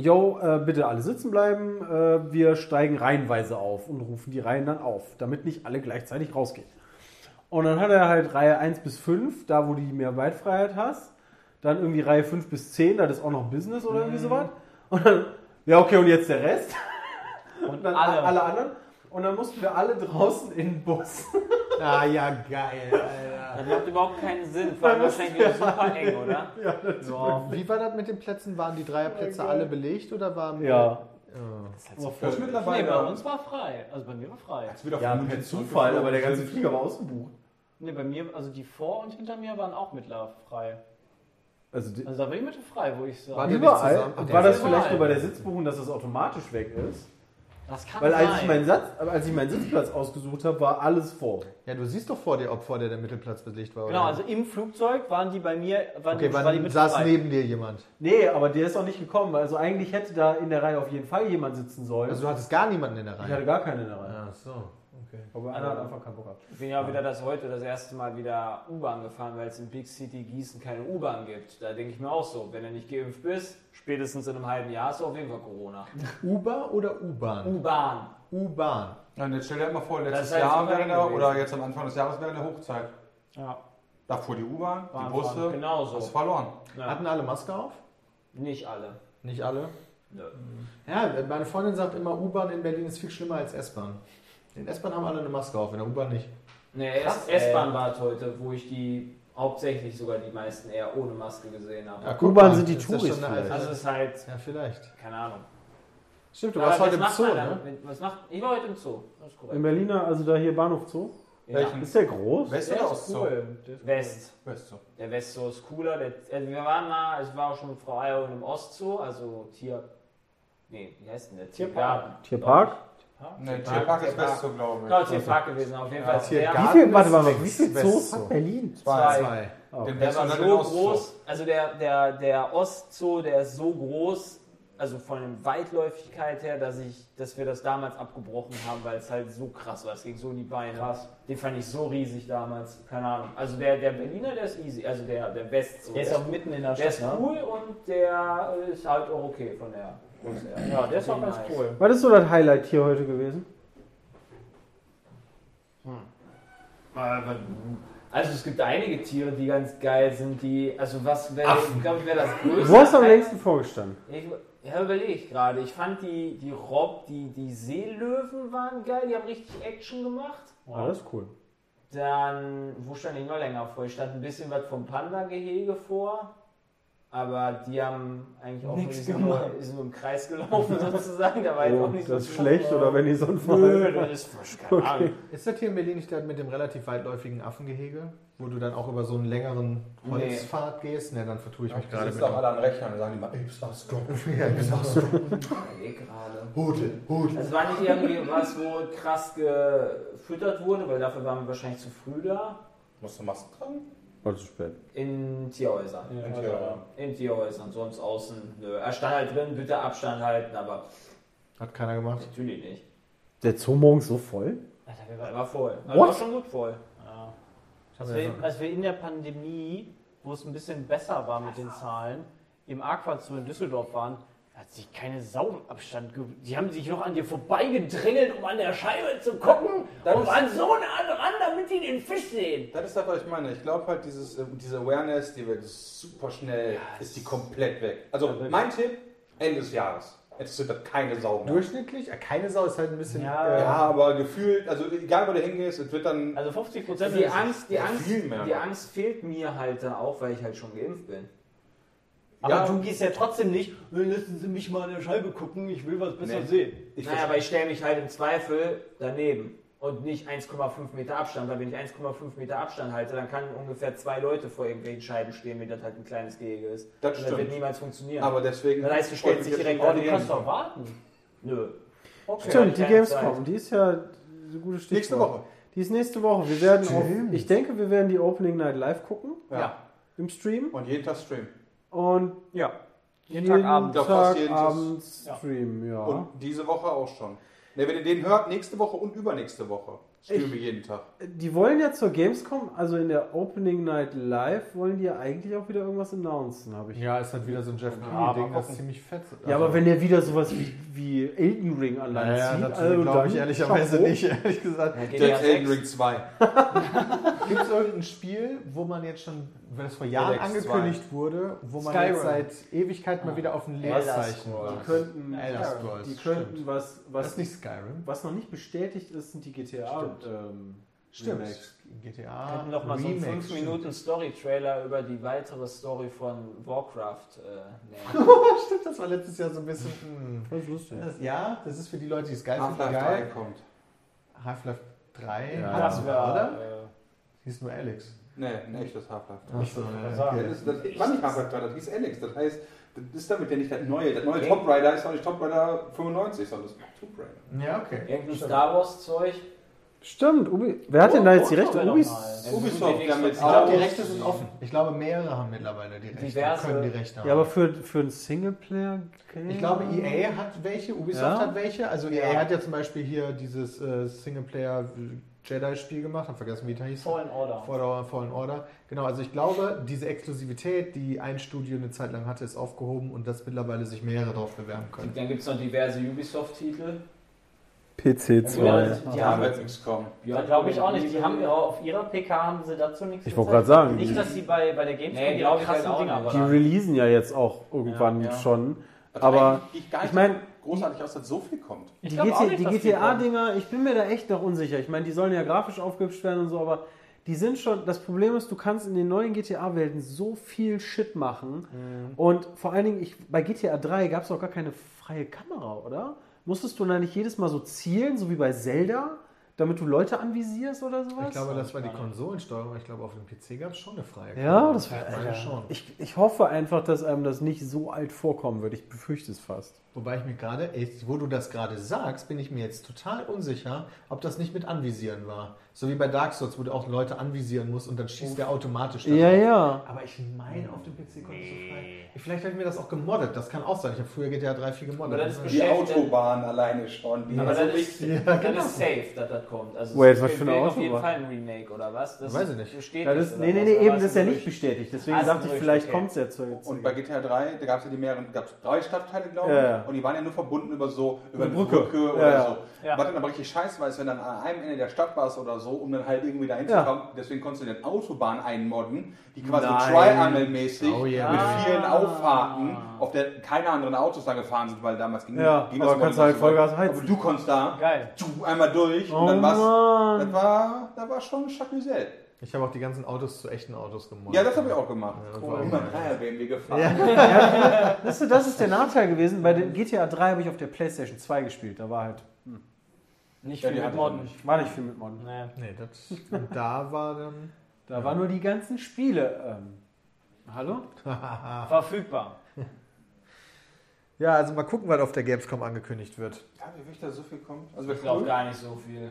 Jo, äh, bitte alle sitzen bleiben, äh, wir steigen reihenweise auf und rufen die Reihen dann auf, damit nicht alle gleichzeitig rausgehen. Und dann hat er halt Reihe 1 bis 5, da wo du die mehr Weitfreiheit hast. Dann irgendwie Reihe 5 bis 10, das ist auch noch Business oder irgendwie sowas. Und dann, ja, okay, und jetzt der Rest. Und dann alle. alle anderen. Und dann mussten wir alle draußen in den Bus. Ah, ja, geil, Alter. Das macht überhaupt keinen Sinn. Vor allem wahrscheinlich wieder super eng, oder? Ja. Wie war das mit den Plätzen? Waren die Dreierplätze alle belegt oder waren. Ja. Das ist halt so Das ist Nee, mittlerweile. bei uns war frei. Also bei mir war frei. Jetzt wird auch Ja, per Zufall, aber der ganze Flieger war ausgebucht. Ne, bei mir, also die vor und hinter mir waren auch mittlerfrei. Also die, Also da war die Mitte frei, wo ich War sage. die- überall. war das vielleicht nur bei der Sitzbuchung, dass das automatisch weg ist? Das kann Weil als ich, meinen Satz, als ich meinen Sitzplatz ausgesucht habe, war alles vor. Ja, du siehst doch vor dir, ob vor dir der Mittelplatz belegt war. Genau, oder? also im Flugzeug waren die bei mir, waren Okay, die, war die saß neben dir jemand? Nee, aber der ist auch nicht gekommen. Also eigentlich hätte da in der Reihe auf jeden Fall jemand sitzen sollen. Also du hattest gar niemanden in der ich hatte Reihe. gar keinen in der Reihe. Ach so, okay. Aber einer hat einfach keinen Bock gehabt. Ich bin ja wieder das heute das erste Mal wieder U-Bahn gefahren, weil es in Big City Gießen keine U-Bahn gibt. Da denke ich mir auch so, wenn du nicht geimpft bist, spätestens in einem halben Jahr hast du auf jeden Fall Corona. Uber oder U-Bahn? U-Bahn. U-Bahn. Ja, und jetzt stell dir mal vor, Das letztes ist halt Jahr wäre gewesen. oder jetzt am Anfang des Jahres wäre eine Hochzeit. Ja. Da fuhr die U-Bahn, die Busse, Genauso. hast verloren. Ja. Hatten alle Maske auf? Nicht alle. Nicht alle? Nö. Ja, meine Freundin sagt immer, U-Bahn in Berlin ist viel schlimmer als S-Bahn. In S-Bahn haben alle eine Maske auf, in der U-Bahn nicht. Nee, S-Bahn war es heute, wo ich die hauptsächlich sogar die meisten eher ohne Maske gesehen habe. Ja, U-Bahn sind die ist das Touris schon eine vielleicht. Also es ist halt, Ja, vielleicht. keine Ahnung. Stimmt, du warst heute im Zoo, ne? Was macht, ich war heute im Zoo. Das ist Im korrekt. Berliner, also da hier Bahnhof Zoo. Ja. Welchen? Ist der groß? West Der oder ist Ostzoo? Der West. West. Der Westzoo ist cooler. Der, also wir waren mal, ich war auch schon mit Frau Eier im Ostzoo, also Tier. Nee, wie heißt denn der? Tierpark. Tierpark? Nee, Tierpark ist West so, glaube ich. Genau, Tierpark gewesen. Auf jeden Fall. Der, Wie viel, warte mal, wie viel West- Zoos West- hat Berlin? Zwei. Zwei. Den der West war so groß. Also der, der, der Ostzoo, der ist so groß, also von der Weitläufigkeit her, dass, ich, dass wir das damals abgebrochen haben, weil es halt so krass war. Es ging so in die Beine. Krass. Den fand ich so riesig damals. Keine Ahnung. Also der, der Berliner, der ist easy. Also der, der Westzoo. Der ist auch mitten in der Der Stadt. ist ne? cool und der ist halt auch okay von der. Ja, der ist auch ganz cool. Was ist so das Highlight hier heute gewesen? Also es gibt einige Tiere, die ganz geil sind, die, also was wäre, ich glaube, wäre das größte. Wo hast du am längsten vorgestanden? Ich, ja, überlege ich gerade. Ich fand die, die Rob, die, die Seelöwen waren geil, die haben richtig Action gemacht. Ah, das ist cool. Dann, wo stand ich noch länger vor? Ich stand ein bisschen was vom Panda-Gehege vor. Aber die haben eigentlich auch Nichts sind nur, sind nur im Kreis gelaufen sozusagen. Da war jetzt Oh, auch nicht so das ist viel schlecht oder wenn die so ein Nö, das ist keine Ahnung. Ist das hier in Berlin nicht mit dem relativ weitläufigen Affengehege? Wo du dann auch über so einen längeren Holzpfad gehst? Ne, dann vertue ich mich gerade sitzen mit. auch alle an Rechnern und sagen die mal, ey, bist du strong. Ja, genau. Ich überleg gerade. Hute, Hute. Also war nicht irgendwie was, wo krass gefüttert wurde, weil dafür waren wir wahrscheinlich zu früh da. Musst du Masken tragen? War zu spät. In Tierhäusern. In Tierhäusern. In Tierhäusern, sonst außen. Nö. Er stand halt drin, bitte Abstand halten, aber Hat keiner gemacht. natürlich nicht. Der Zoo morgens so voll? Alter, der war voll. Also war schon gut voll. Ja. Als ja wir, als wir in der Pandemie, wo es ein bisschen besser war mit den Zahlen, im Aqua Zoo in Düsseldorf waren, hat sich keine Sau im Abstand Die haben sich noch an dir vorbeigedrängelt, um an der Scheibe zu gucken Das und waren so nah dran, damit die den Fisch sehen. Das ist das, was ich meine. Ich glaube halt, dieses, äh, diese Awareness, die wird super schnell, ist die komplett weg. Also mein Tipp, Ende des Jahres. Jetzt sind das keine Sau mehr. Durchschnittlich? Ja, keine Sau ist halt ein bisschen. Ja. äh, Ja, aber gefühlt, also egal wo du hingehst, es wird dann Also 50 Prozent Die Angst, die, Ja, Angst, viel mehr die. Angst fehlt mir halt da auch, weil ich halt schon geimpft bin. Aber Ja. du gehst ja trotzdem nicht, "Äh, lassen Sie mich mal an der Scheibe gucken, ich will was besser Nee. sehen. Ich naja, aber ich stelle mich halt im Zweifel daneben und nicht 1,5 Meter Abstand, weil wenn ich 1,5 Meter Abstand halte, dann kann ungefähr zwei Leute vor irgendwelchen Scheiben stehen, wenn das halt ein kleines Gehege ist. Das Und das stimmt. wird niemals funktionieren. aber deswegen. Das heißt, du stellst dich direkt Aber du daneben. kannst doch warten. Nö. Okay, Stimmt, die Gamescom, die ist ja so gute Stichwort. Nächste Woche. Die ist nächste Woche. Wir werden auf, Stimmt. ich denke, wir werden die Opening Night live gucken Ja. im Stream Und jeden Tag Stream. Und Ja. Jeden Tag abends. Ja, fast jeden abends Ja. Stream, ja. Und diese Woche auch schon. Ne, wenn ihr den hört, nächste Woche und übernächste Woche. Streamen wir jeden Tag. Die wollen ja zur Gamescom, also in der Opening Night Live, wollen die ja eigentlich auch wieder irgendwas announcen, habe ich. Ja, ist halt wieder so ein Jeff Ja, Keighley-Ding, das ziemlich fett ist. Ja, aber wenn der wieder sowas wie, wie Elden Ring an Land Naja, zieht, das also glaube ich ehrlicherweise nicht, ehrlich gesagt. Ja, Elden 6. Ring 2. Gibt es irgendein Spiel, wo man jetzt schon, wenn es vor Jahren Alex angekündigt wurde, wo man Skyrim. jetzt seit Ewigkeit mal wieder auf ein Leerzeichen. Die könnten, Elder Scrolls, die könnten stimmt. was, Das was, ist nicht Skyrim. was noch nicht bestätigt ist, sind die GTA Stimmt. ähm, Stimmt. Remakes. GTA. Wir hätten noch mal so einen Remake, 5 stimmt. Minuten Story-Trailer über die weitere Story von Warcraft äh, nehmen. Stimmt, das war letztes Jahr so ein bisschen. hm. Das ist lustig. Das, ja, das ist für die Leute, die es geil finden, Half-Life 3 geil. kommt. Half-Life 3. Ja, Das wäre, oder? äh, Hieß nur Alex. Nee, ein echtes Half-Life. Achso, ja. sagen. Ja, das, das war nicht Half-Life 3, das hieß Alex. Das heißt, das ist damit ja nicht das neue. Das neue Okay. Tomb Raider ist auch nicht Tomb Raider 95, sondern das ist Tomb Raider. Ja, okay. Irgendein Star Wars Zeug. Stimmt, Ubi Wer hat denn da jetzt die Oh, Rechte? Ubis? Ubisoft, die haben jetzt Ich glaube, die Rechte sind offen. Ich glaube, mehrere haben mittlerweile die Rechte. Diverse- Können die Rechte haben. Ja, aber für, für ein Singleplayer-Game? ich glaube, EA hat welche, Ubisoft Ja? hat welche. Also EA hat ja zum Beispiel hier dieses äh, Singleplayer-Jedi-Spiel gemacht. Hab vergessen, wie das hieß. Fallen Order. Fallen Fallen Order. Genau, also ich glaube, diese Exklusivität, die ein Studio eine Zeit lang hatte, ist aufgehoben und dass mittlerweile sich mehrere darauf bewerben können. Dann gibt es noch diverse Ubisoft-Titel. PC 2. Ja, Da Die haben, nichts kommen. ja, glaube ich auch nicht. Die haben auf ihrer PK haben sie dazu nichts Ich wollte gerade sagen, Nicht, die- dass sie bei, bei der Gamescom Nee, die glaub ich krassen halt auch Dinger nicht. Die releasen ja jetzt auch irgendwann Ja, ja. schon. Das Aber ich nicht mein, großartig aus, dass so viel kommt. Ich die, die GTA-Dinger, ich bin mir da echt noch unsicher. Ich meine, die sollen ja grafisch aufgehübscht werden und so, aber die sind schon. Das Problem ist, du kannst in den neuen GTA-Welten so viel Shit machen. Und vor allen Dingen, ich, bei GTA 3 gab es auch gar keine freie Kamera, oder? Musstest du da nicht jedes Mal so zielen, so wie bei Zelda, damit du Leute anvisierst oder sowas? Ich glaube, das war die Konsolensteuerung. Ich glaube, auf dem PC gab es schon eine freie ja, das wäre wäre schon. Ich, ich hoffe einfach, dass einem das nicht so alt vorkommen wird. Ich befürchte es fast. Wobei ich mir gerade, wo du das gerade sagst, bin ich mir jetzt total unsicher, ob das nicht mit Anvisieren war. So wie bei Dark Souls, wo du auch Leute anvisieren musst und dann schießt der automatisch da Ja, ja. Aber ich meine, auf dem PC konnte es so frei. Vielleicht habe ich mir das auch gemoddet. Das kann auch sein. Ich habe früher GTA 3 viel gemoddet. Aber das ist Die Autobahn alleine schon. Die Aber so das ist, Ja, das genau. ist safe, dass das kommt. Also Wait, es was für eine wird auf jeden Autobahn? Fall ein Remake oder was? Das Weiß ich nicht. Steht Ja, das, nee, nee, nee, eben, das ist ja nicht bestätigt. Deswegen Ah, dachte ein ich, vielleicht okay. kommt es ja zu jetzt. Und bei GTA 3, da gab es ja die mehreren, gab es drei Stadtteile, glaube ich. Ja. Und die waren ja nur verbunden über so, über eine Brücke, Brücke. oder so. Ja. Was dann aber richtig scheiße war, ist, wenn dann an einem Ende der Stadt warst oder so, um dann halt irgendwie da hinzukommen. Deswegen konntest du den Autobahn einmodden, die quasi. Triangle-mäßig Oh ja. mit Ah. vielen Auffahrten, auf der keine anderen Autos da gefahren sind, weil damals ging, Ja, ging aber immer kannst nicht halt so Vollgas heizen. Aber du konntest da Geil. tschu, einmal durch Oh und dann war's, Mann. das war, das war schon Chacusel. Ich habe auch die ganzen Autos zu echten Autos gemoddet. Ja, das habe ich auch gemacht. Ja, das Cool. Immer. Dreier BMW gefahren. Du, das ist der Nachteil gewesen. Bei den GTA 3 habe ich auf der PlayStation 2 gespielt. Da war halt, Nicht Ja, viel mit Modden. ich war nicht viel mit Modden. Nee. Nee, das, und da war dann. Da waren nur die ganzen Spiele. Ähm, hallo? Verfügbar. Ja, also mal gucken, was auf der Gamescom angekündigt wird. Ja, wie will ich da so viel kommt? Also, Ich glaube gar nicht so viel.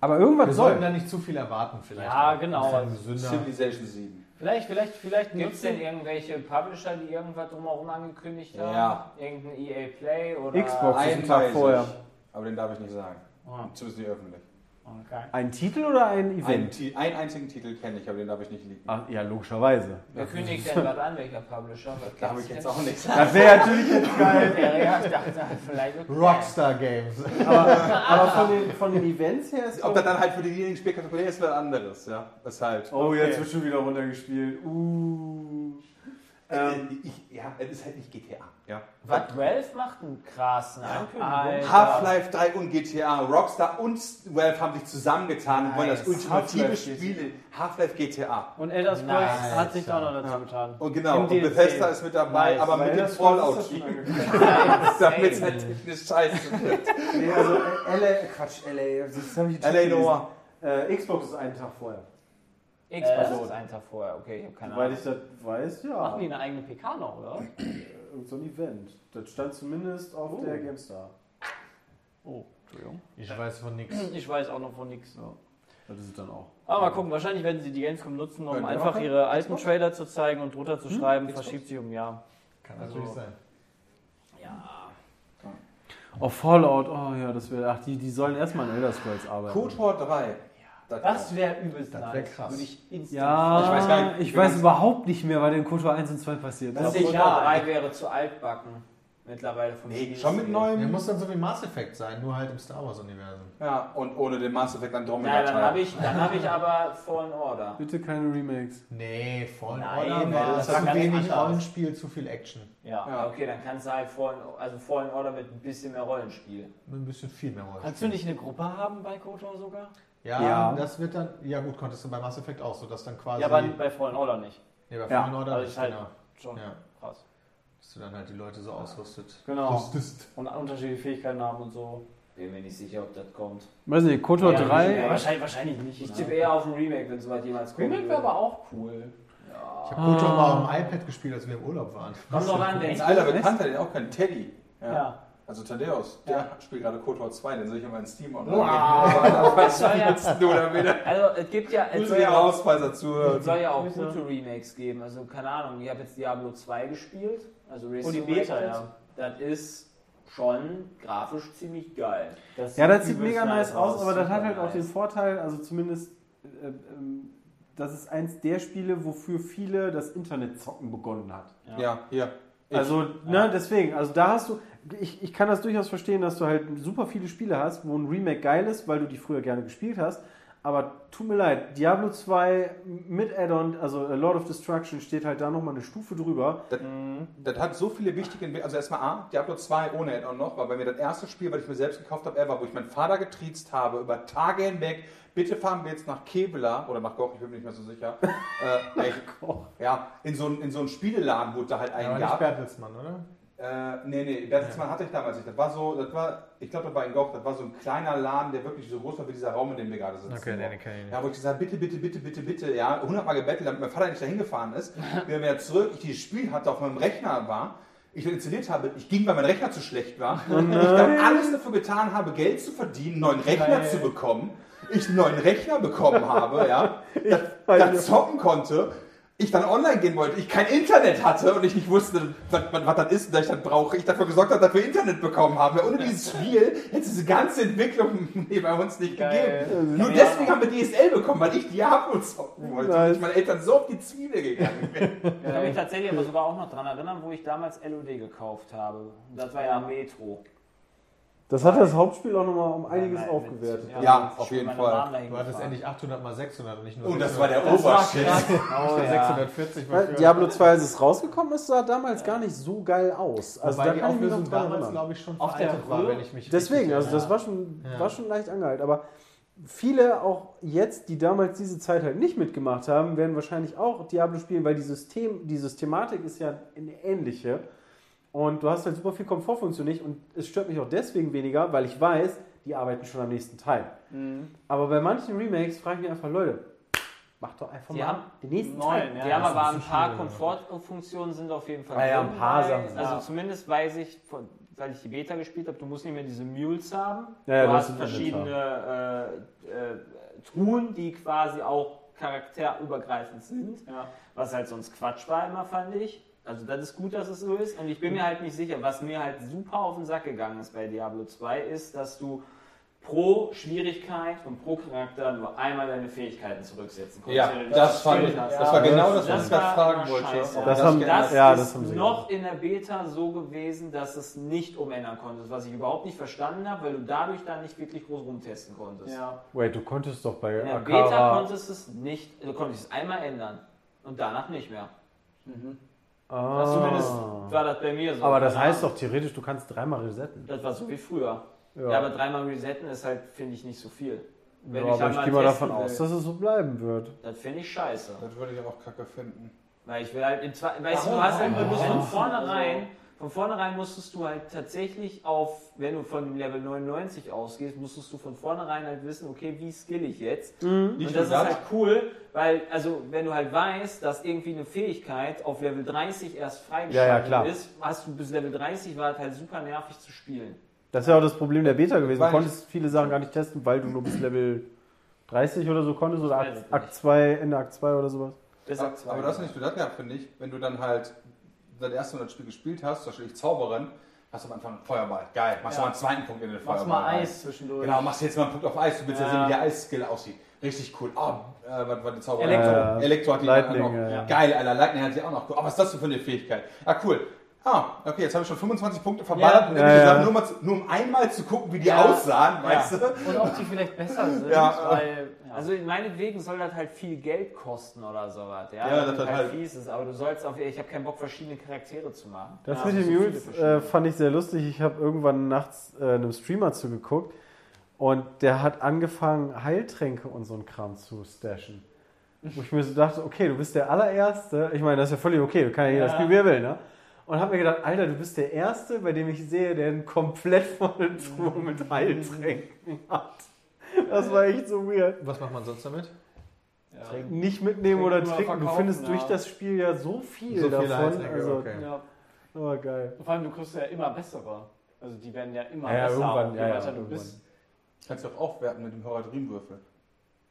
Aber irgendwas Wir soll. sollten da nicht zu viel erwarten, vielleicht. Ja, genau. Gesünder. Civilization 7. Vielleicht, vielleicht, vielleicht Gibt es nutzen- denn irgendwelche Publisher, die irgendwas drumherum angekündigt haben? Ja. Irgendein EA Play oder Xbox. Einen Tag vorher. aber den darf ich nicht sagen. Ah, Zumindest nicht öffentlich. okay. Ein Titel oder ein Event? Ti- einen einzigen Titel kenne ich, aber den darf ich nicht liegen. Ach, ja, logischerweise. Wer kündigt denn was an? Welcher Publisher? Was Darf kennst ich jetzt auch nicht sagen. Das wäre natürlich jetzt geil. Ja, ich dachte vielleicht. Rockstar Games. Aber, aber von, den, von den Events her ist. Ob das dann halt für diejenigen Spielkategorie ist, was anderes. Ja, ist halt. Oh, Okay. jetzt wird schon wieder runtergespielt. Uh. Ähm, ich, ja, es ist halt nicht GTA. Ja. Was Valve macht einen krassen Ankündigung. Half-Life 3 und GTA, Rockstar und Valve haben sich zusammengetan und wollen das Nice. ultimative Half-Life Spiel Half-Life GTA. Und Elder Scrolls Nice, hat sich da noch dazu getan. Und genau, Im und DLC. Bethesda ist mit dabei, Nice. aber mit dem angekündigt. damit es halt technisch scheiße wird. nee, also LA, Quatsch, LA, LA. Noir. Äh, Xbox ist einen Tag vorher. Xbox Äh, einen Tag vorher. Okay, ich habe keine Ahnung. ich das weiß, ja. Machen die eine eigene PK noch, oder? Irgend so ein Event. Das stand zumindest auf der GameStar. Oh, Entschuldigung. Ich weiß von nichts. Ich weiß auch noch von nichts. Das ist dann auch. Aber mal gucken, wahrscheinlich werden sie die Gamescom nutzen, um einfach ihre alten Trailer zu zeigen und drunter zu schreiben, Xbox? verschiebt sich um ein Jahr. Kann Also- natürlich sein. Ja. Oh, Fallout, oh ja, das wäre. Ach, die, die sollen erstmal an Elder Scrolls arbeiten. KOTOR 3. Das wäre übelst Das nice. wär krass. Würde ich instant Ja, Ich weiß gar nicht, ich weiß überhaupt nicht mehr, was in KOTOR 1 und 2 passiert Das ist. egal. 3 wäre zu altbacken. Mittlerweile vom Nee, schon mit Der neuem. muss dann so wie Mass Effect sein, nur halt im Star Wars Universum. Ja, und ohne den Mass Effect Andromeda. Ja, dann habe ich, dann hab ich aber Fallen Order. Bitte keine Remakes. Nee, Fallen Nein, Order nee, war das zu wenig. Rollenspiel, zu viel Action. Ja. Ja. Okay, dann kannst du halt Fallen, also Fallen Order mit ein bisschen mehr Rollenspiel. Mit ein bisschen viel mehr Rollenspiel. Kannst du nicht eine Gruppe haben bei KOTOR sogar? Ja, Ja. das wird dann. Ja, gut, konntest du bei Mass Effect auch so, dass dann quasi. Ja, aber bei Fallen Order nicht. nee, bei Ja, Fallen Order also nicht, ist halt- genau. Schon Ja, krass. dass du dann halt die Leute so ausrüstet. Genau. Rüstest. Und unterschiedliche Fähigkeiten haben und so. Bin mir nicht sicher, ob das kommt. Weiß nicht, KOTOR Ja, 3. Ja, wahrscheinlich, wahrscheinlich nicht. Ich ne? tippe eher auf ein Remake, wenn soweit jemals kommt. Remake wäre aber auch cool. Ich habe Kotor mal auf dem iPad gespielt, als wir im Urlaub waren. Kommt doch an, wenn Ein alter Bekannter, den auch kein Teddy. Ja. Ja. Also Thaddeus, der Ja. spielt gerade KOTOR 2, den sehe ich immer in Steam und Das soll ja, du also es gibt ja, es soll ja auch, es soll ja auch gute Remakes geben. Also keine Ahnung, ich habe jetzt Diablo 2 gespielt, also Race Oh, die Beta, Racing. ja. Das ist schon grafisch ziemlich geil. Ja, das sieht mega nice aus, aber das hat halt auch nice. den Vorteil, also zumindest, äh, ähm, das ist eins der Spiele, wofür viele das Internetzocken begonnen hat. Ja, hier. Ich. Also, ne, deswegen, also da hast du, ich, ich kann das durchaus verstehen, dass du halt super viele Spiele hast, wo ein Remake geil ist, weil du die früher gerne gespielt hast. Aber tut mir leid, Diablo 2 mit Add-on, also äh, Lord of Destruction, steht halt da nochmal eine Stufe drüber. Das, das hat so viele wichtige Entwicklungen. Also erstmal A, Diablo 2 ohne Add-on noch, weil bei mir das erste Spiel, was ich mir selbst gekauft habe, ever, wo ich meinen Vater getriezt habe, über Tage hinweg, bitte fahren wir jetzt nach Kevela oder nach Goch, ich bin mir nicht mehr so sicher. äh, ich, ja, in so, einen- in so einen Spieleladen, wo es da halt einen nicht gab. Bertelsmann, oder? Äh, nee, nee, Bertelsmann hatte ich damals nicht. Das war so, das war, ich glaube, das war in Goch, das war so ein kleiner Laden, der wirklich so groß war wie dieser Raum, in dem wir gerade sitzen. Okay, nee, ich nicht. Ja, wo ich gesagt habe, bitte, bitte, bitte, bitte, bitte, ja, hundertmal gebettelt, damit mein Vater nicht dahin gefahren ist. Wenn er wieder zurück, ich dieses Spiel hatte, auf meinem Rechner war, ich installiert habe, ich ging, weil mein Rechner zu schlecht war. ich dann alles dafür getan habe, Geld zu verdienen, einen neuen Rechner zu bekommen. Ich einen neuen Rechner bekommen habe, ja, das zocken konnte. Ich dann online gehen wollte, ich kein Internet hatte und ich nicht wusste, was, was, was das ist und dass ich das brauche. Ich dafür gesorgt habe, dass wir Internet bekommen haben. Ja, ohne dieses Spiel hätte es diese ganze Entwicklung bei uns nicht gegeben. Nur deswegen haben wir DSL bekommen, weil ich Diablo zocken wollte. Und ich meinen Eltern so auf die Zwiebel gegangen bin. Ich kann mich tatsächlich aber sogar auch noch daran erinnern, wo ich damals LOD gekauft habe. Das war ja Metro. Das hat das Hauptspiel auch nochmal um einiges Mit- aufgewertet. Ja, ich auf jeden Fall. Du hattest endlich 800 mal 600 und nicht nur Und das 600. war der Obershit. Oh, ja. 640 war Weil für- Diablo 2, als es rausgekommen ist, sah damals gar nicht so geil aus. Also Wobei da die kann ich mich noch Auflösung dran damals, glaube ich, schon Auf der veraltet war, wenn ich mich Deswegen, also das war schon, Ja. war schon leicht angehalten. Aber viele auch jetzt, die damals diese Zeit halt nicht mitgemacht haben, werden wahrscheinlich auch Diablo spielen, weil die, System, die Systematik ist ja eine ähnliche. Und du hast halt super viel Komfortfunktion nicht. Und es stört mich auch deswegen weniger, weil ich weiß, die arbeiten schon am nächsten Teil. Aber bei manchen Remakes frage ich mich einfach, Leute, macht doch einfach Die mal haben den nächsten neun, Teil. ja. Die haben aber ein paar Komfortfunktionen sind auf jeden Fall Ah ja, ein paar Sachen sind Also da. zumindest weiß ich, von, weil ich die Beta gespielt habe, du musst nicht mehr diese Mules haben. Ja, ja, du hast verschiedene äh, äh, Truhen, die quasi auch charakterübergreifend sind. Ja. Was halt sonst Quatsch war immer, fand ich. Also das ist gut, dass es so ist. Und ich bin mir halt nicht sicher, was mir halt super auf den Sack gegangen ist bei Diablo 2, ist, dass du pro Schwierigkeit und pro Charakter nur einmal deine Fähigkeiten zurücksetzen konntest. Ja, das fand ich, hast. das war genau das, was Das ich gerade fragen wollte. scheiße. Das das haben- Das Ja, ist das haben sie noch in der Beta so gewesen, dass es nicht umändern konntest, was ich überhaupt nicht verstanden habe, weil du dadurch dann nicht wirklich groß rumtesten konntest. Ja. Wait, du konntest doch bei In der Beta Akara... konntest du es nicht, du konntest es einmal ändern und danach nicht mehr. Ah. Das zumindest war das bei mir so. Aber das heißt doch theoretisch, du kannst dreimal resetten. Das war so wie früher. Ja, Ja, aber dreimal resetten ist halt, finde ich, nicht so viel. Wenn ja aber ich gehe mal davon will, aus, dass es so bleiben wird. Das finde ich scheiße. Das würde ich auch kacke finden. Weil ich will halt in zwei, weißt du, du hast halt, du von vornherein, von vornherein musstest du halt tatsächlich auf, wenn du von Level 99 ausgehst, musstest du von vornherein halt wissen, okay, wie skill ich jetzt? Nicht Und das ist das, halt cool, weil, also, wenn du halt weißt, dass irgendwie eine Fähigkeit auf Level 30 erst freigeschaltet Ja, ja, klar. ist, hast du bis Level 30 war es halt super nervig zu spielen. Das ist ja auch das Problem der Beta gewesen. Du konntest viele Sachen gar nicht testen, weil du nur bis Level 30 oder so konntest oder Akt, Akt 2, Ende Akt 2 oder sowas. Bis aber, Akt zwei. aber du hast nicht nur das gehabt, finde ich. Wenn du dann halt das erste Mal das Spiel gespielt hast, zum Beispiel ich Zauberin, hast du am Anfang einen Feuerball. Geil. Machst du Ja. mal einen zweiten Punkt in den Feuerball. Machst mal rein. Eis zwischendurch. Genau, machst jetzt mal einen Punkt auf Eis. Du willst ja, Ja. sehen, wie der Eisskill aussieht. Richtig cool. Oh, äh, was war die Zauberin? Elektro. Äh, Elektro hat die Lightning, auch noch. ja, ja. Geil, Alter. Lightning hat die auch noch. Oh, was ist das denn für eine Fähigkeit? Ah, cool. Ah, okay, jetzt habe ich schon 25 Punkte verballert. Ja. Ja. Nur, mal nur um einmal zu gucken, wie die Ja. aussahen, weißt du? Und ob die vielleicht besser sind, Ja. weil. Also meinetwegen soll das halt viel Geld kosten oder sowas. Ja, Ja, das das halt halt- fies ist, aber du sollst auf, ich habe keinen Bock, verschiedene Charaktere zu machen. Das Ja, mit so den Mules verschiedene. äh, fand ich sehr lustig. Ich habe irgendwann nachts äh, einem Streamer zugeguckt und der hat angefangen, Heiltränke und so ein Kram zu stashen. Wo ich mir so dachte, okay, du bist der allererste. Ich meine, das ist ja völlig okay, kann ja jeder Ja. spielen, wie er will, ne? Und habe mir gedacht, Alter, du bist der Erste, bei dem ich sehe, der einen komplett volle Truhe mit Heiltränken hat. Das war echt so weird. Was macht man sonst damit? Ja. Nicht mitnehmen Trinken oder trinken. Du findest ja. durch das Spiel ja so viel So davon. Heiltränke, also, okay. Ja. oh, geil. Vor allem, du kriegst ja immer bessere. Also die werden ja immer Ja, ja, besser. irgendwann, je ja, ja, weiter du bist. Kannst du auch aufwerten mit dem Horadrim-Würfel.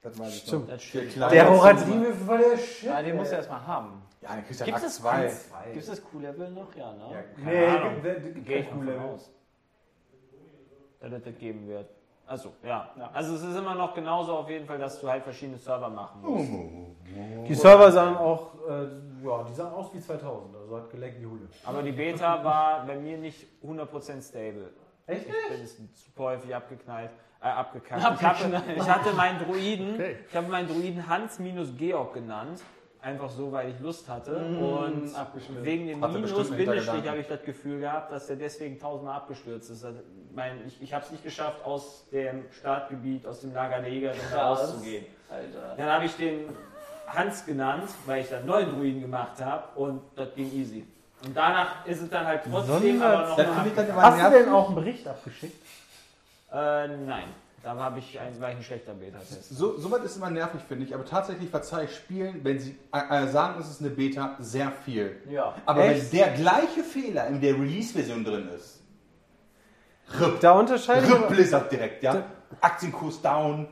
Das weiß ich Stimmt. noch. Kleine- Der Horadrim war der Shit. Ja, den musst du erstmal haben. Ja, den kriegst du ja Gibt Akt es 2. Gibt es das Q-Level noch? Ja, ne? Nee, wer- wer- Gehe ich kein mal Level. von aus. Dass es das geben wird. Also, ja. Ja. Also es ist immer noch genauso auf jeden Fall, dass du halt verschiedene Server machen musst. Die Server sahen auch, äh, ja, die sahen aus wie 2000, also hat geleckt wie Hulle. Aber die Beta war bei mir nicht 100% stable. Echt Ich bin super häufig abgeknallt, äh, abgekackt. Abgeknallt. Ich, hatte, ich hatte meinen Druiden, Okay. ich habe meinen Druiden Hans minus Georg genannt. Einfach so, weil ich Lust hatte. und abgeschmiert. wegen dem Hat bestimmt Minus einen Bindestrich Hintergedanken. habe ich das Gefühl gehabt, dass er deswegen tausendmal abgestürzt ist. Also, mein, ich ich habe es nicht geschafft, aus dem Startgebiet, aus dem Lager der Jäger rauszugehen. Alter. Dann habe ich den Hans genannt, weil ich dann neuen Druiden gemacht habe und das ging easy. Und danach ist es dann halt trotzdem Sonder- aber noch mal- Hast du denn auch einen Bericht abgeschickt? Äh, nein. Da habe ich ein, war ich ein schlechter Beta-Test. So, so weit ist immer nervig, finde ich. Aber tatsächlich verzeihe ich Spielen, wenn sie äh, äh, sagen, es ist eine Beta, sehr viel. Ja. Aber Echt? wenn der gleiche Fehler in der Release-Version drin ist, RIP, Da unterscheide ich RIP aber- Blizzard direkt, ja. Aktienkurs down,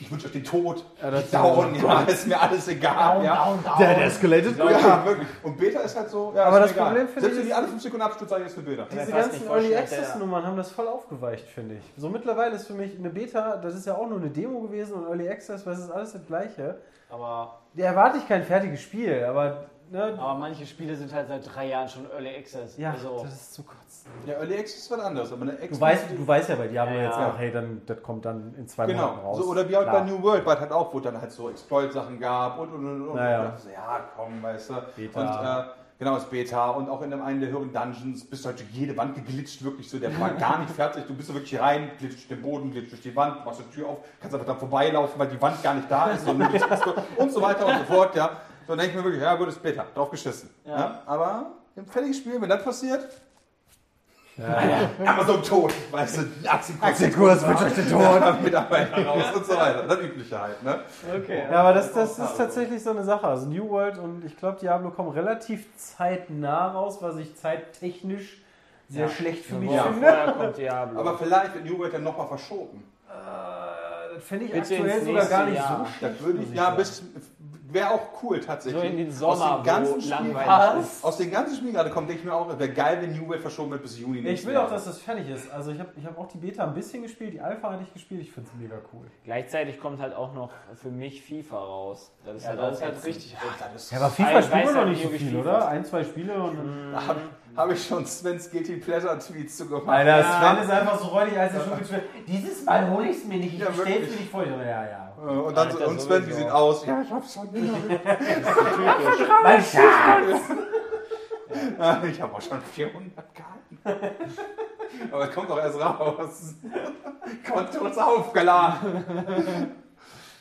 ich wünsche euch den Tod, Ja, das- down, ja, ist mir alles egal. ja. Der escalated. Ja, wirklich. Und Beta ist halt so, ja, Aber ist das mir egal. Problem finde Selbst ich wenn die alle 5 Sekunden abstürzen, sage ich, ist eine Beta. Diese ganzen Early Access Nummern haben das voll aufgeweicht, finde ich. So mittlerweile ist für mich eine Beta, das ist ja auch nur eine Demo gewesen und Early Access, weil es ist alles das Gleiche. Aber, Da erwarte ich kein fertiges Spiel, aber ne, aber manche Spiele sind halt seit drei Jahren schon Early Access. ja, also, das ist zu kotzen. Ja, Early Access ist was anderes, aber eine Du Access weißt, du weißt ja bei Diablo Ja, jetzt ja. auch, hey, dann, das kommt dann in zwei Monaten Genau, raus. so, oder wie halt Klar. bei New World, weil halt auch, wo dann halt so Exploit-Sachen gab und und und und. Naja. Und so, ja, komm, weißt du. Beta. Und äh, genau, das Beta und auch in dem einen der höheren Dungeons bist du halt durch jede Wand geglitscht, wirklich so, der war gar nicht fertig. Du bist so wirklich rein, glitscht durch den Boden, glitscht durch die Wand, machst die Tür auf, kannst einfach dran vorbeilaufen, weil die Wand gar nicht da ist und so weiter und so fort, ja. So dann denke ich mir wirklich, ja gut, ist Beta, drauf geschissen. Ja. Aber im fertigen Spiel, wenn das passiert, Amazon tot, weißt du, Aktienkurs, Aktienkurs, wünsche euch den Tod. Ja, Mitarbeiter raus und so weiter. Das übliche halt, ne? okay. Ja, aber das, das ist tatsächlich so eine Sache. Also New World und ich glaube Diablo kommen relativ zeitnah raus, was ich zeittechnisch sehr Ja. schlecht für mich Ja, finde. vorher kommt Diablo. Aber vielleicht wird New World dann nochmal verschoben. Äh, das finde ich Bitte aktuell sogar gar nicht Jahr. so Das schlecht. würde muss ich, ja, bis, wäre auch cool tatsächlich. so in den aus Sommer, den ganzen wo Spielen, langweilig ist. aus den ganzen Spielen gerade kommt, denke ich mir auch, wäre geil, wenn New World verschoben wird bis Juni. Ich will auch, Jahres. dass das fertig ist. Also ich habe ich hab auch die Beta ein bisschen gespielt, die Alpha hatte ich gespielt, ich finde es mega cool. Gleichzeitig kommt halt auch noch für mich FIFA raus. Das ist Ja, halt das auch ist halt richtig hart. Ja, aber FIFA spielen wir noch ja nicht so viel, FIFA oder? Ein, zwei Spiele und dann... Habe hab ich schon Sven's Guilty Pleasure Tweets zu gemacht. Alter, Ja. Sven ist einfach so räudig, als er schon gespielt. Dieses Mal hole ich es mir nicht, ich Ja, bestell's wirklich. mir nicht vor. Ja, ja. Äh, Und dann so, und Sven, wie sieht aus? Ja, ich hab's schon. Mein Schatz! ich habe auch schon 400 Karten. Aber es kommt doch erst raus. Konto ist aufgeladen.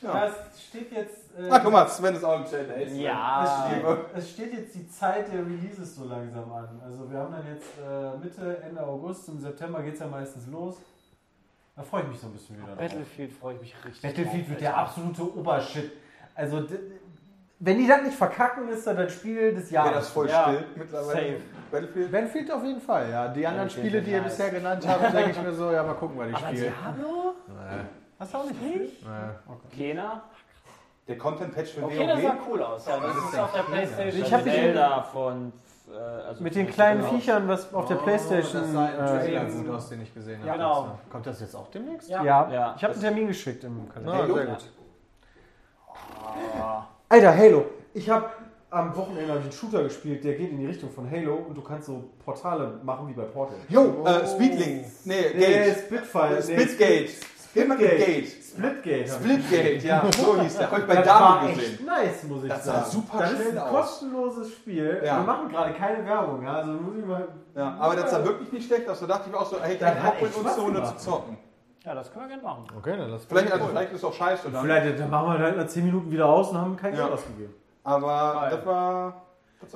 Ja, es steht jetzt... Äh, Ah, guck mal, Sven ist auch im Chat. Ey, Sven. Ja. Es steht, es steht jetzt die Zeit der Releases so langsam an. Also wir haben dann jetzt äh, Mitte, Ende August, im September geht es ja meistens los. Da freue ich mich so ein bisschen wieder drauf. Battlefield freue ich mich richtig. Battlefield drauf, wird der absolute Obershit. Also wenn die das nicht verkacken, ist das das Spiel des Wäre Jahres. das voll Ja. still mittlerweile? Safe. Battlefield? Battlefield auf jeden Fall, ja. Die anderen Battlefield Spiele, die ihr nice. bisher genannt habt, denke ich mir so, ja, mal gucken, was ich Aber spiele. Diablo? Hast du auch nicht gespielt? Keiner? Der Content-Patch für Okay, das WoW? sah cool aus. Ja, das ist auf der Playstation. Ich hab mich- Zelda von. Äh, also Mit den kleinen genau. Viechern, was auf der Playstation. Das sah äh, Trailer gut aus, den ich gesehen habe. Ja, genau. Kommt das jetzt auch demnächst? Ja. ja, Ja. ich habe einen Termin geschickt im Kalender. Ah, sehr gut. Alter, Halo. Ich habe am Wochenende einen Shooter gespielt, der geht in die Richtung von Halo und du kannst so Portale machen wie bei Portal. Jo, äh, Speedlink. Nee, Nee, Gate. Spitfire. Splitgate. Immer mit Gate. Splitgate. Splitgate, ja, so hieß der. Hab ich bei Das war David echt gesehen. nice, muss ich Das sah sagen. super das ist schnell ein aus. kostenloses Spiel. Ja. Wir machen gerade keine Werbung, ja? also muss ich mal. Ja, aber das sah wirklich nicht schlecht aus. Da dachte ich mir auch so, hey, Das hat Bock mit uns so ohne zu zocken. Ja, das können wir gerne machen. Okay, dann lass Vielleicht, also, vielleicht ist es auch scheiße dann. Vielleicht dann machen wir halt nach 10 Minuten wieder aus und haben kein Ja. Geld ausgegeben. Aber Geil. das war,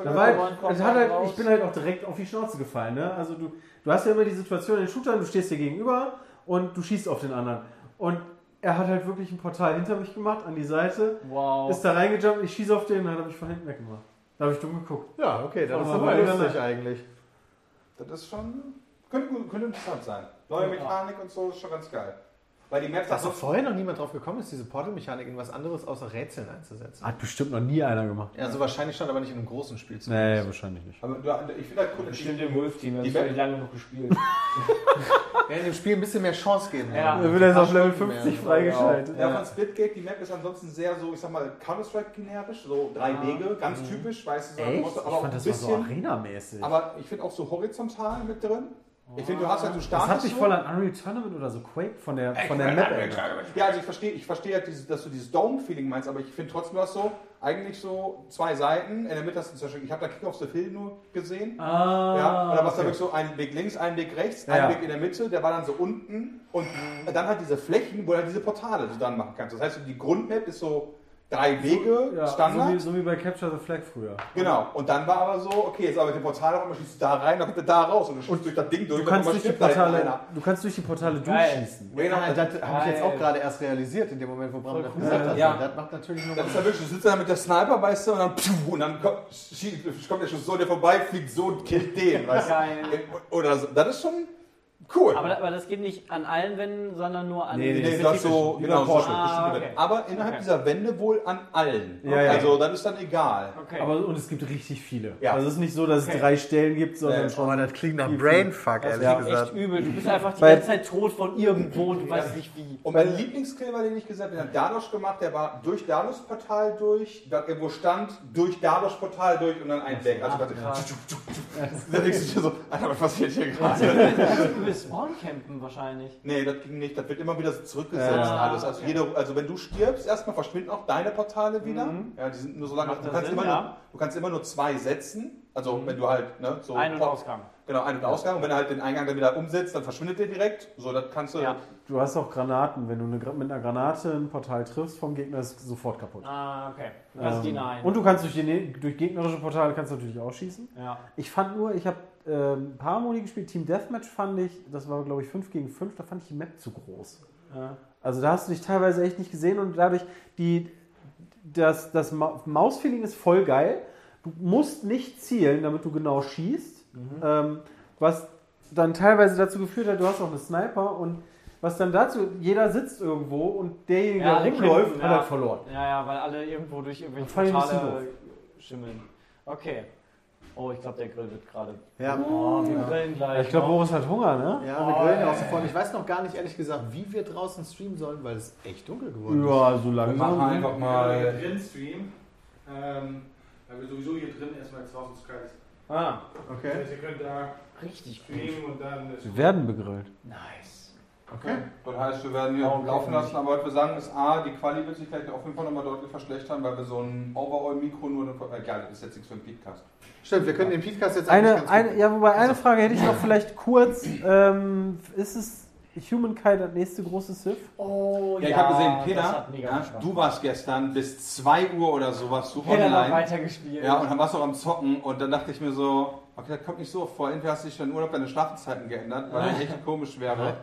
Da war halt, es hat halt, ich bin halt auch direkt auf die Schnauze gefallen. Ne? Also du, du hast ja immer die Situation in den Shootern, du stehst dir gegenüber und du schießt auf den anderen. Und er hat halt wirklich ein Portal hinter mich gemacht, an die Seite, Wow. ist da reingejumpt, ich schieße auf den, dann hat er mich von hinten weggemacht. Da habe ich dumm geguckt. Ja, okay, das ist Aber lustig eigentlich. Das ist schon. Könnte, könnte interessant sein. Neue Mechanik und so ist schon ganz geil. Weil die Maps Dass auch doch vorher noch niemand drauf gekommen ist, diese Portal-Mechanik in was anderes außer Rätseln einzusetzen. Hat bestimmt noch nie einer gemacht. Ja, also wahrscheinlich schon, aber nicht in einem großen Spiel zu Nee, wahrscheinlich nicht. Aber du, ich finde halt cool, Bestimmt im Wolf-Team, das Die habe Web- ich lange genug gespielt. Ja, in dem Spiel ein bisschen mehr Chance geben. Ja. Er wird jetzt auf Level Stunden 50 mehr. freigeschaltet. ja, von Splitgate, die Map ist ansonsten sehr so, ich sag mal, Counter-Strike generisch, so drei Wege, ganz typisch, weißt du, so Echt? Motto, Ich aber auch fand ein das war so bisschen. Arena-mäßig. aber ich finde auch so horizontal mit drin. Ich finde, du hast halt, du startest. Das hat sich so- voll an Unreal Tournament oder so Quake von der, von der Map erinnert. Ja, also ich verstehe, ich verstehe halt dieses, dass du dieses Dome-Feeling meinst, aber ich finde trotzdem, du hast so eigentlich so zwei Seiten. In der Mitte hast du zum Beispiel, ich habe da Kick of the Hill nur gesehen. Ah, Ja, und da war es okay. dann wirklich so ein Weg links, ein Weg rechts, Ja. ein Weg in der Mitte, der war dann so unten und dann halt diese Flächen, wo du halt diese Portale so dann machen kannst. Das heißt, die Grundmap ist so drei Wege, ja, Standard. So wie, so wie bei Capture the Flag früher. Genau. Und dann war aber so, okay, jetzt aber mit dem Portal auch immer schießt du da rein, dann kommt er da raus und du schießt durch das Ding durch Du kannst, und durch die Portale, einer. du kannst durch die Portale Geil. durchschießen. Genau, Ja, das habe ich jetzt auch Geil. gerade erst realisiert, in dem Moment, wo Bram das cool. gesagt hat. Ja. Das macht natürlich nur Das ist ja wirklich, du sitzt da mit der Sniper, weißt du, und dann, pfiuh, und dann kommt, schießt, kommt der Schuss so, der vorbei fliegt so und killt den, weißt Geil. du. Oder so. Das ist schon cool. Aber, aber das geht nicht an allen Wänden, sondern nur an Nee, nee, Nee, nee, das ist so, genau, so. Ah, okay. Aber innerhalb Okay. dieser Wände wohl an allen. Ja, ja. Also, das ist dann egal. Okay. Aber und es gibt richtig viele. Ja. Also es ist nicht so, dass es Okay. drei Stellen gibt, sondern Nee. schon. das klingt nach Brainfuck, das ehrlich ist echt übel. Du bist einfach die Bei- ganze Zeit tot von irgendwo und du weißt nicht wie. Und mein Lieblingskill war, den ich gesagt habe, den hat Dadosh gemacht, der war durch Dadosh Portal durch, da irgendwo stand, durch Dadosh Portal durch und dann ein weg. Also, Ach, quasi- krass. da denkst du dir so, Alter, was passiert hier gerade? Du willst Spawncampen wahrscheinlich. Nee, das ging nicht. Das wird immer wieder so zurückgesetzt Ja. alles. Also, jede, also wenn du stirbst, erstmal verschwinden auch deine Portale wieder. Ja, die sind nur so lange. Du kannst, Sinn, immer ja. nur, du kannst immer nur zwei setzen. Also wenn du halt ne, so Ein- und Pop- Ausgang. Genau, Ein- und Ausgang. Und wenn er halt den Eingang dann wieder umsetzt, dann verschwindet der direkt. So, das kannst du. Ja. Du hast auch Granaten. Wenn du eine, mit einer Granate ein Portal triffst vom Gegner, ist es sofort kaputt. Ah, okay. Du Ähm, nein. und du kannst durch, die, durch gegnerische Portale kannst du natürlich auch schießen. ja. Ich fand nur, ich habe äh, ein paar Modi gespielt. Team Deathmatch fand ich, das war glaube ich 5 gegen 5, da fand ich die Map zu groß. Ja. Also da hast du dich teilweise echt nicht gesehen und dadurch, die, das, das Ma- Mausfeeling ist voll geil. Du musst nicht zielen, damit du genau schießt. Ähm, was dann teilweise dazu geführt hat, du hast auch eine Sniper und was dann dazu, jeder sitzt irgendwo und derjenige, Ja, der rumläuft, hat halt verloren. Ja, ja, weil alle irgendwo durch irgendwelche Portale schimmeln. Okay. Oh, ich glaube, der Grill wird gerade. Ja. Oh, wir grillen gleich. Ich glaube. Boris hat Hunger, ne? Ja, wir grillen ja auch sofort. Ich weiß noch gar nicht, ehrlich gesagt, wie wir draußen streamen sollen, weil es echt dunkel geworden ist. Ja, so Wir machen einfach Hier mal. drin streamen, ähm, weil wir sowieso hier drin erstmal jetzt draußen zu kalt ist. Ah, Okay. Das heißt, ihr könnt da richtig gut. streamen und dann. Wir werden begrillt. Nice. Okay. Das heißt, wir werden hier Okay. laufen lassen, aber was wir sagen ist, A, die Quali wird sich gleich auf jeden Fall nochmal deutlich verschlechtern, weil wir so ein Overall-Mikro nur, egal, das ist jetzt nichts für einen Podcast. Stimmt, wir können den Podcast jetzt eigentlich Eine, ganz eine, gut- ja, wobei eine Frage hätte ich noch vielleicht kurz. Ähm, ist es Humankind das nächste große Sith? Oh, Ja, ich habe gesehen, das Peter, hat mega ja, Spaß. du warst gestern bis 2 Uhr oder so, warst du Peter online. weitergespielt. Ja, und dann warst du auch am Zocken und dann dachte ich mir so, okay, das kommt nicht so vor. Entweder hast du dich dann Urlaub deine Schlafzeiten geändert, weil das echt komisch wäre,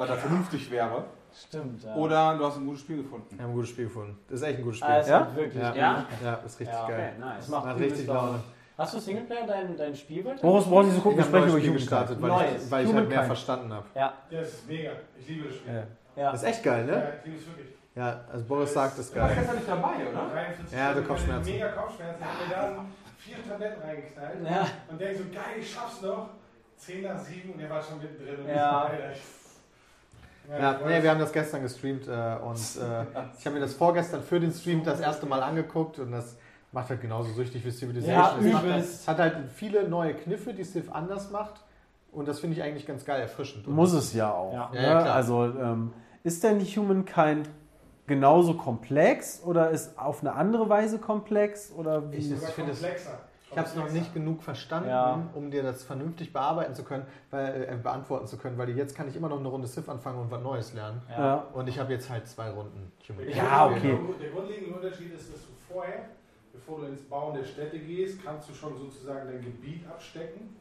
weil das vernünftig wäre. Stimmt, ja. Oder du hast ein gutes Spiel gefunden. Wir haben ein gutes Spiel gefunden. Das ist echt ein gutes Spiel. Ah, es Ja? wirklich. Ja. Ja? Ja, ist richtig Ja, okay, geil. nice. Das macht übelst richtig Laune. Hast du Singleplayer dein, dein Spiel weiter? Boris braucht nicht so gucken, Ich wir habe sprechen neues über Humankind. gestartet, weil Neues. ich, weil ich halt mehr verstanden habe. Ja, Ja, das ist mega. Ich liebe das Spiel. Ja. ja. Das ist echt geil, Ja, ne? ich liebe es wirklich. Ja, also Boris sagt, das ist Du warst geil. gestern nicht dabei, oder? 43 Ja, du Kopfschmerzen. Mega Kopfschmerzen. Ich hab mir dann vier Tabletten reingeknallt Ja. und denk so, geil, ich schaff's noch. 10 nach 7 und er war schon mittendrin. Und Ja. ich so, Alter, ich- Ja, nee, wir haben das gestern gestreamt äh, und äh, ich habe mir das vorgestern für den Stream das erste Mal angeguckt und das macht halt genauso süchtig wie Civilization. Ja, es, macht halt, es hat halt viele neue Kniffe, die Civ anders macht und das finde ich eigentlich ganz geil, erfrischend. Und Muss es ja auch. Ja. ne? Ja, also ähm, ist denn Humankind genauso komplex oder ist auf eine andere Weise komplex? Oder wie? Ich- ich finde es- komplexer. Ich habe es noch nicht genug verstanden, Ja. um dir das vernünftig bearbeiten zu können, weil, äh, beantworten zu können, weil jetzt kann ich immer noch eine Runde Civ anfangen und was Neues lernen. Ja. ja. Und ich habe jetzt halt zwei Runden Human Ja, Der okay. Der grundlegende Unterschied ist, dass du vorher bevor du ins Bauen der Städte gehst, kannst du schon sozusagen dein Gebiet abstecken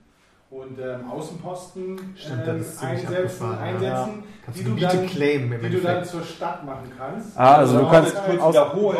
und ähm, Außenposten Stimmt, ähm, das einsetzen, ja. einsetzen Kannst die, du du Gebiete dann, die du dann zur Stadt machen kannst. Ah, also du brauchst kannst kurz aus- wiederholen.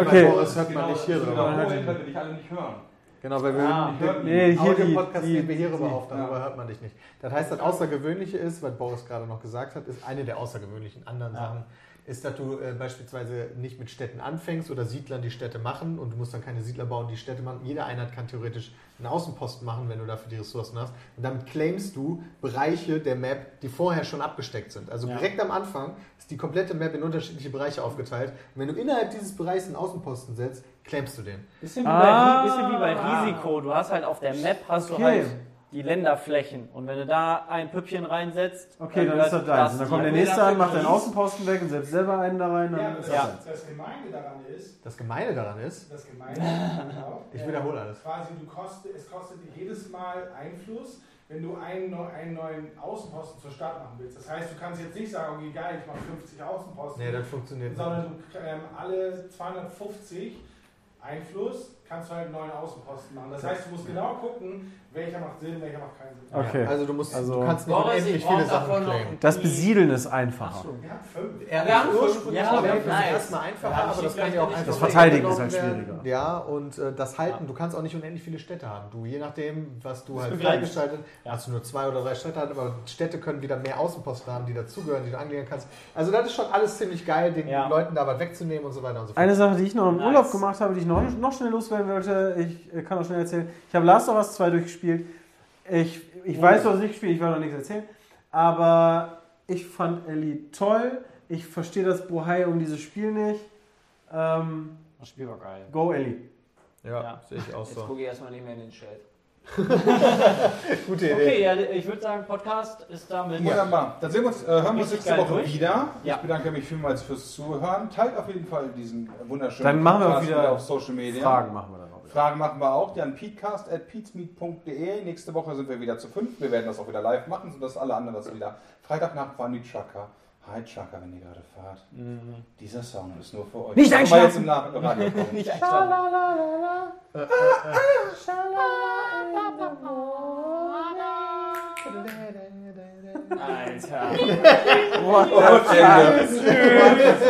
Okay. Boris hört man nicht hier das drüber. Wiederholen, weil wir dich alle nicht hören. Genau, weil wir Ah, wir- nee, hier die- Audio-Podcast die- nehmen wir hierüber die- auf, darüber hört man dich nicht. Das heißt, das Außergewöhnliche ist, was Boris gerade noch gesagt hat, ist eine der außergewöhnlichen anderen Sachen, ist, dass du äh, beispielsweise nicht mit Städten anfängst oder Siedlern die Städte machen und du musst dann keine Siedler bauen, die Städte machen. Jede Einheit kann theoretisch einen Außenposten machen, wenn du dafür die Ressourcen hast. Und damit claimst du Bereiche der Map, die vorher schon abgesteckt sind. Also Ja. direkt am Anfang ist die komplette Map in unterschiedliche Bereiche aufgeteilt. Und wenn du innerhalb dieses Bereichs einen Außenposten setzt, claimst du den. Bisschen wie, Ah. bei, bisschen wie bei Risiko. Du hast halt auf der Map hast Okay. du halt die Länderflächen. Und wenn du da ein Püppchen reinsetzt, Okay, dann ist das deins. Und dann kommt der nächste an, macht einen Außenposten weg und setzt selber einen da rein. Ja, Dann aber ist das, das Ja. deins. das Gemeine daran ist, Das Gemeine daran ist, das Gemeine, genau, ich äh, wiederhole alles. quasi du kostet, es kostet dir jedes Mal Einfluss, wenn du einen, einen neuen Außenposten zur Stadt machen willst. Das heißt, du kannst jetzt nicht sagen, okay, geil, ich mache 50 Außenposten, Nee, das funktioniert nicht. sondern du ähm, alle 250 Einfluss kannst du halt einen neuen Außenposten machen. Das heißt, du musst genau gucken, welcher macht Sinn, welcher macht keinen Sinn. Okay. Also du musst, Also- du kannst nicht unendlich ich viele Sachen claimen. Das Besiedeln ist einfacher. Wir haben fünf. Wir haben ursprünglich fünf, ja, ja, das nice. erstmal einfacher, Ja, aber das kann ja auch das einfach Das Verteidigen ist halt schwieriger. Ja, und äh, das Halten, du kannst auch nicht unendlich viele Städte haben. Du, je nachdem, was du halt begrenzt. freigeschaltet hast, du nur zwei oder drei Städte aber Städte können wieder mehr Außenposten haben, die dazugehören, die du anlegen kannst. Also das ist schon alles ziemlich geil, den Ja. Leuten da was wegzunehmen und so weiter und so fort. Eine Sache, die ich noch im Nice. Urlaub gemacht habe, die ich noch, noch schnell loswerden wollte, ich kann auch schnell erzählen. Ich habe Last of Us 2 durchgespielt. Ich, ich weiß, was ich gespielt ich werde noch nichts erzählen. Aber ich fand Ellie toll. Ich verstehe das Bohai um dieses Spiel nicht. Ähm, Das Spiel war geil. go Ellie. ja, Ja. sehe ich auch Jetzt so. gucke ich erstmal nicht mehr in den Chat. Gute Idee. Okay, ja, ich würde sagen, Podcast ist damit. Wunderbar. Dann sehen wir uns, äh, hören wir uns nächste Woche durch. wieder. Ja. Ich bedanke mich vielmals fürs Zuhören. Teilt auf jeden Fall diesen wunderschönen Dann machen wir auch Podcast wieder auf Social Media. Fragen machen wir dann auch wieder. Fragen machen wir auch. Dann peatcast.peatsmeet.de. Nächste Woche sind wir wieder zu fünf. Wir werden das auch wieder live machen, sodass alle anderen das wieder. Freitagnacht fahren die Trucker. Hi Trucker, wenn ihr gerade fahrt. Dieser Song ist nur für euch. Nicht wir jetzt im einschlafen! Na- Radio kommen. Nicht einschlafen. Alter. Und Ende.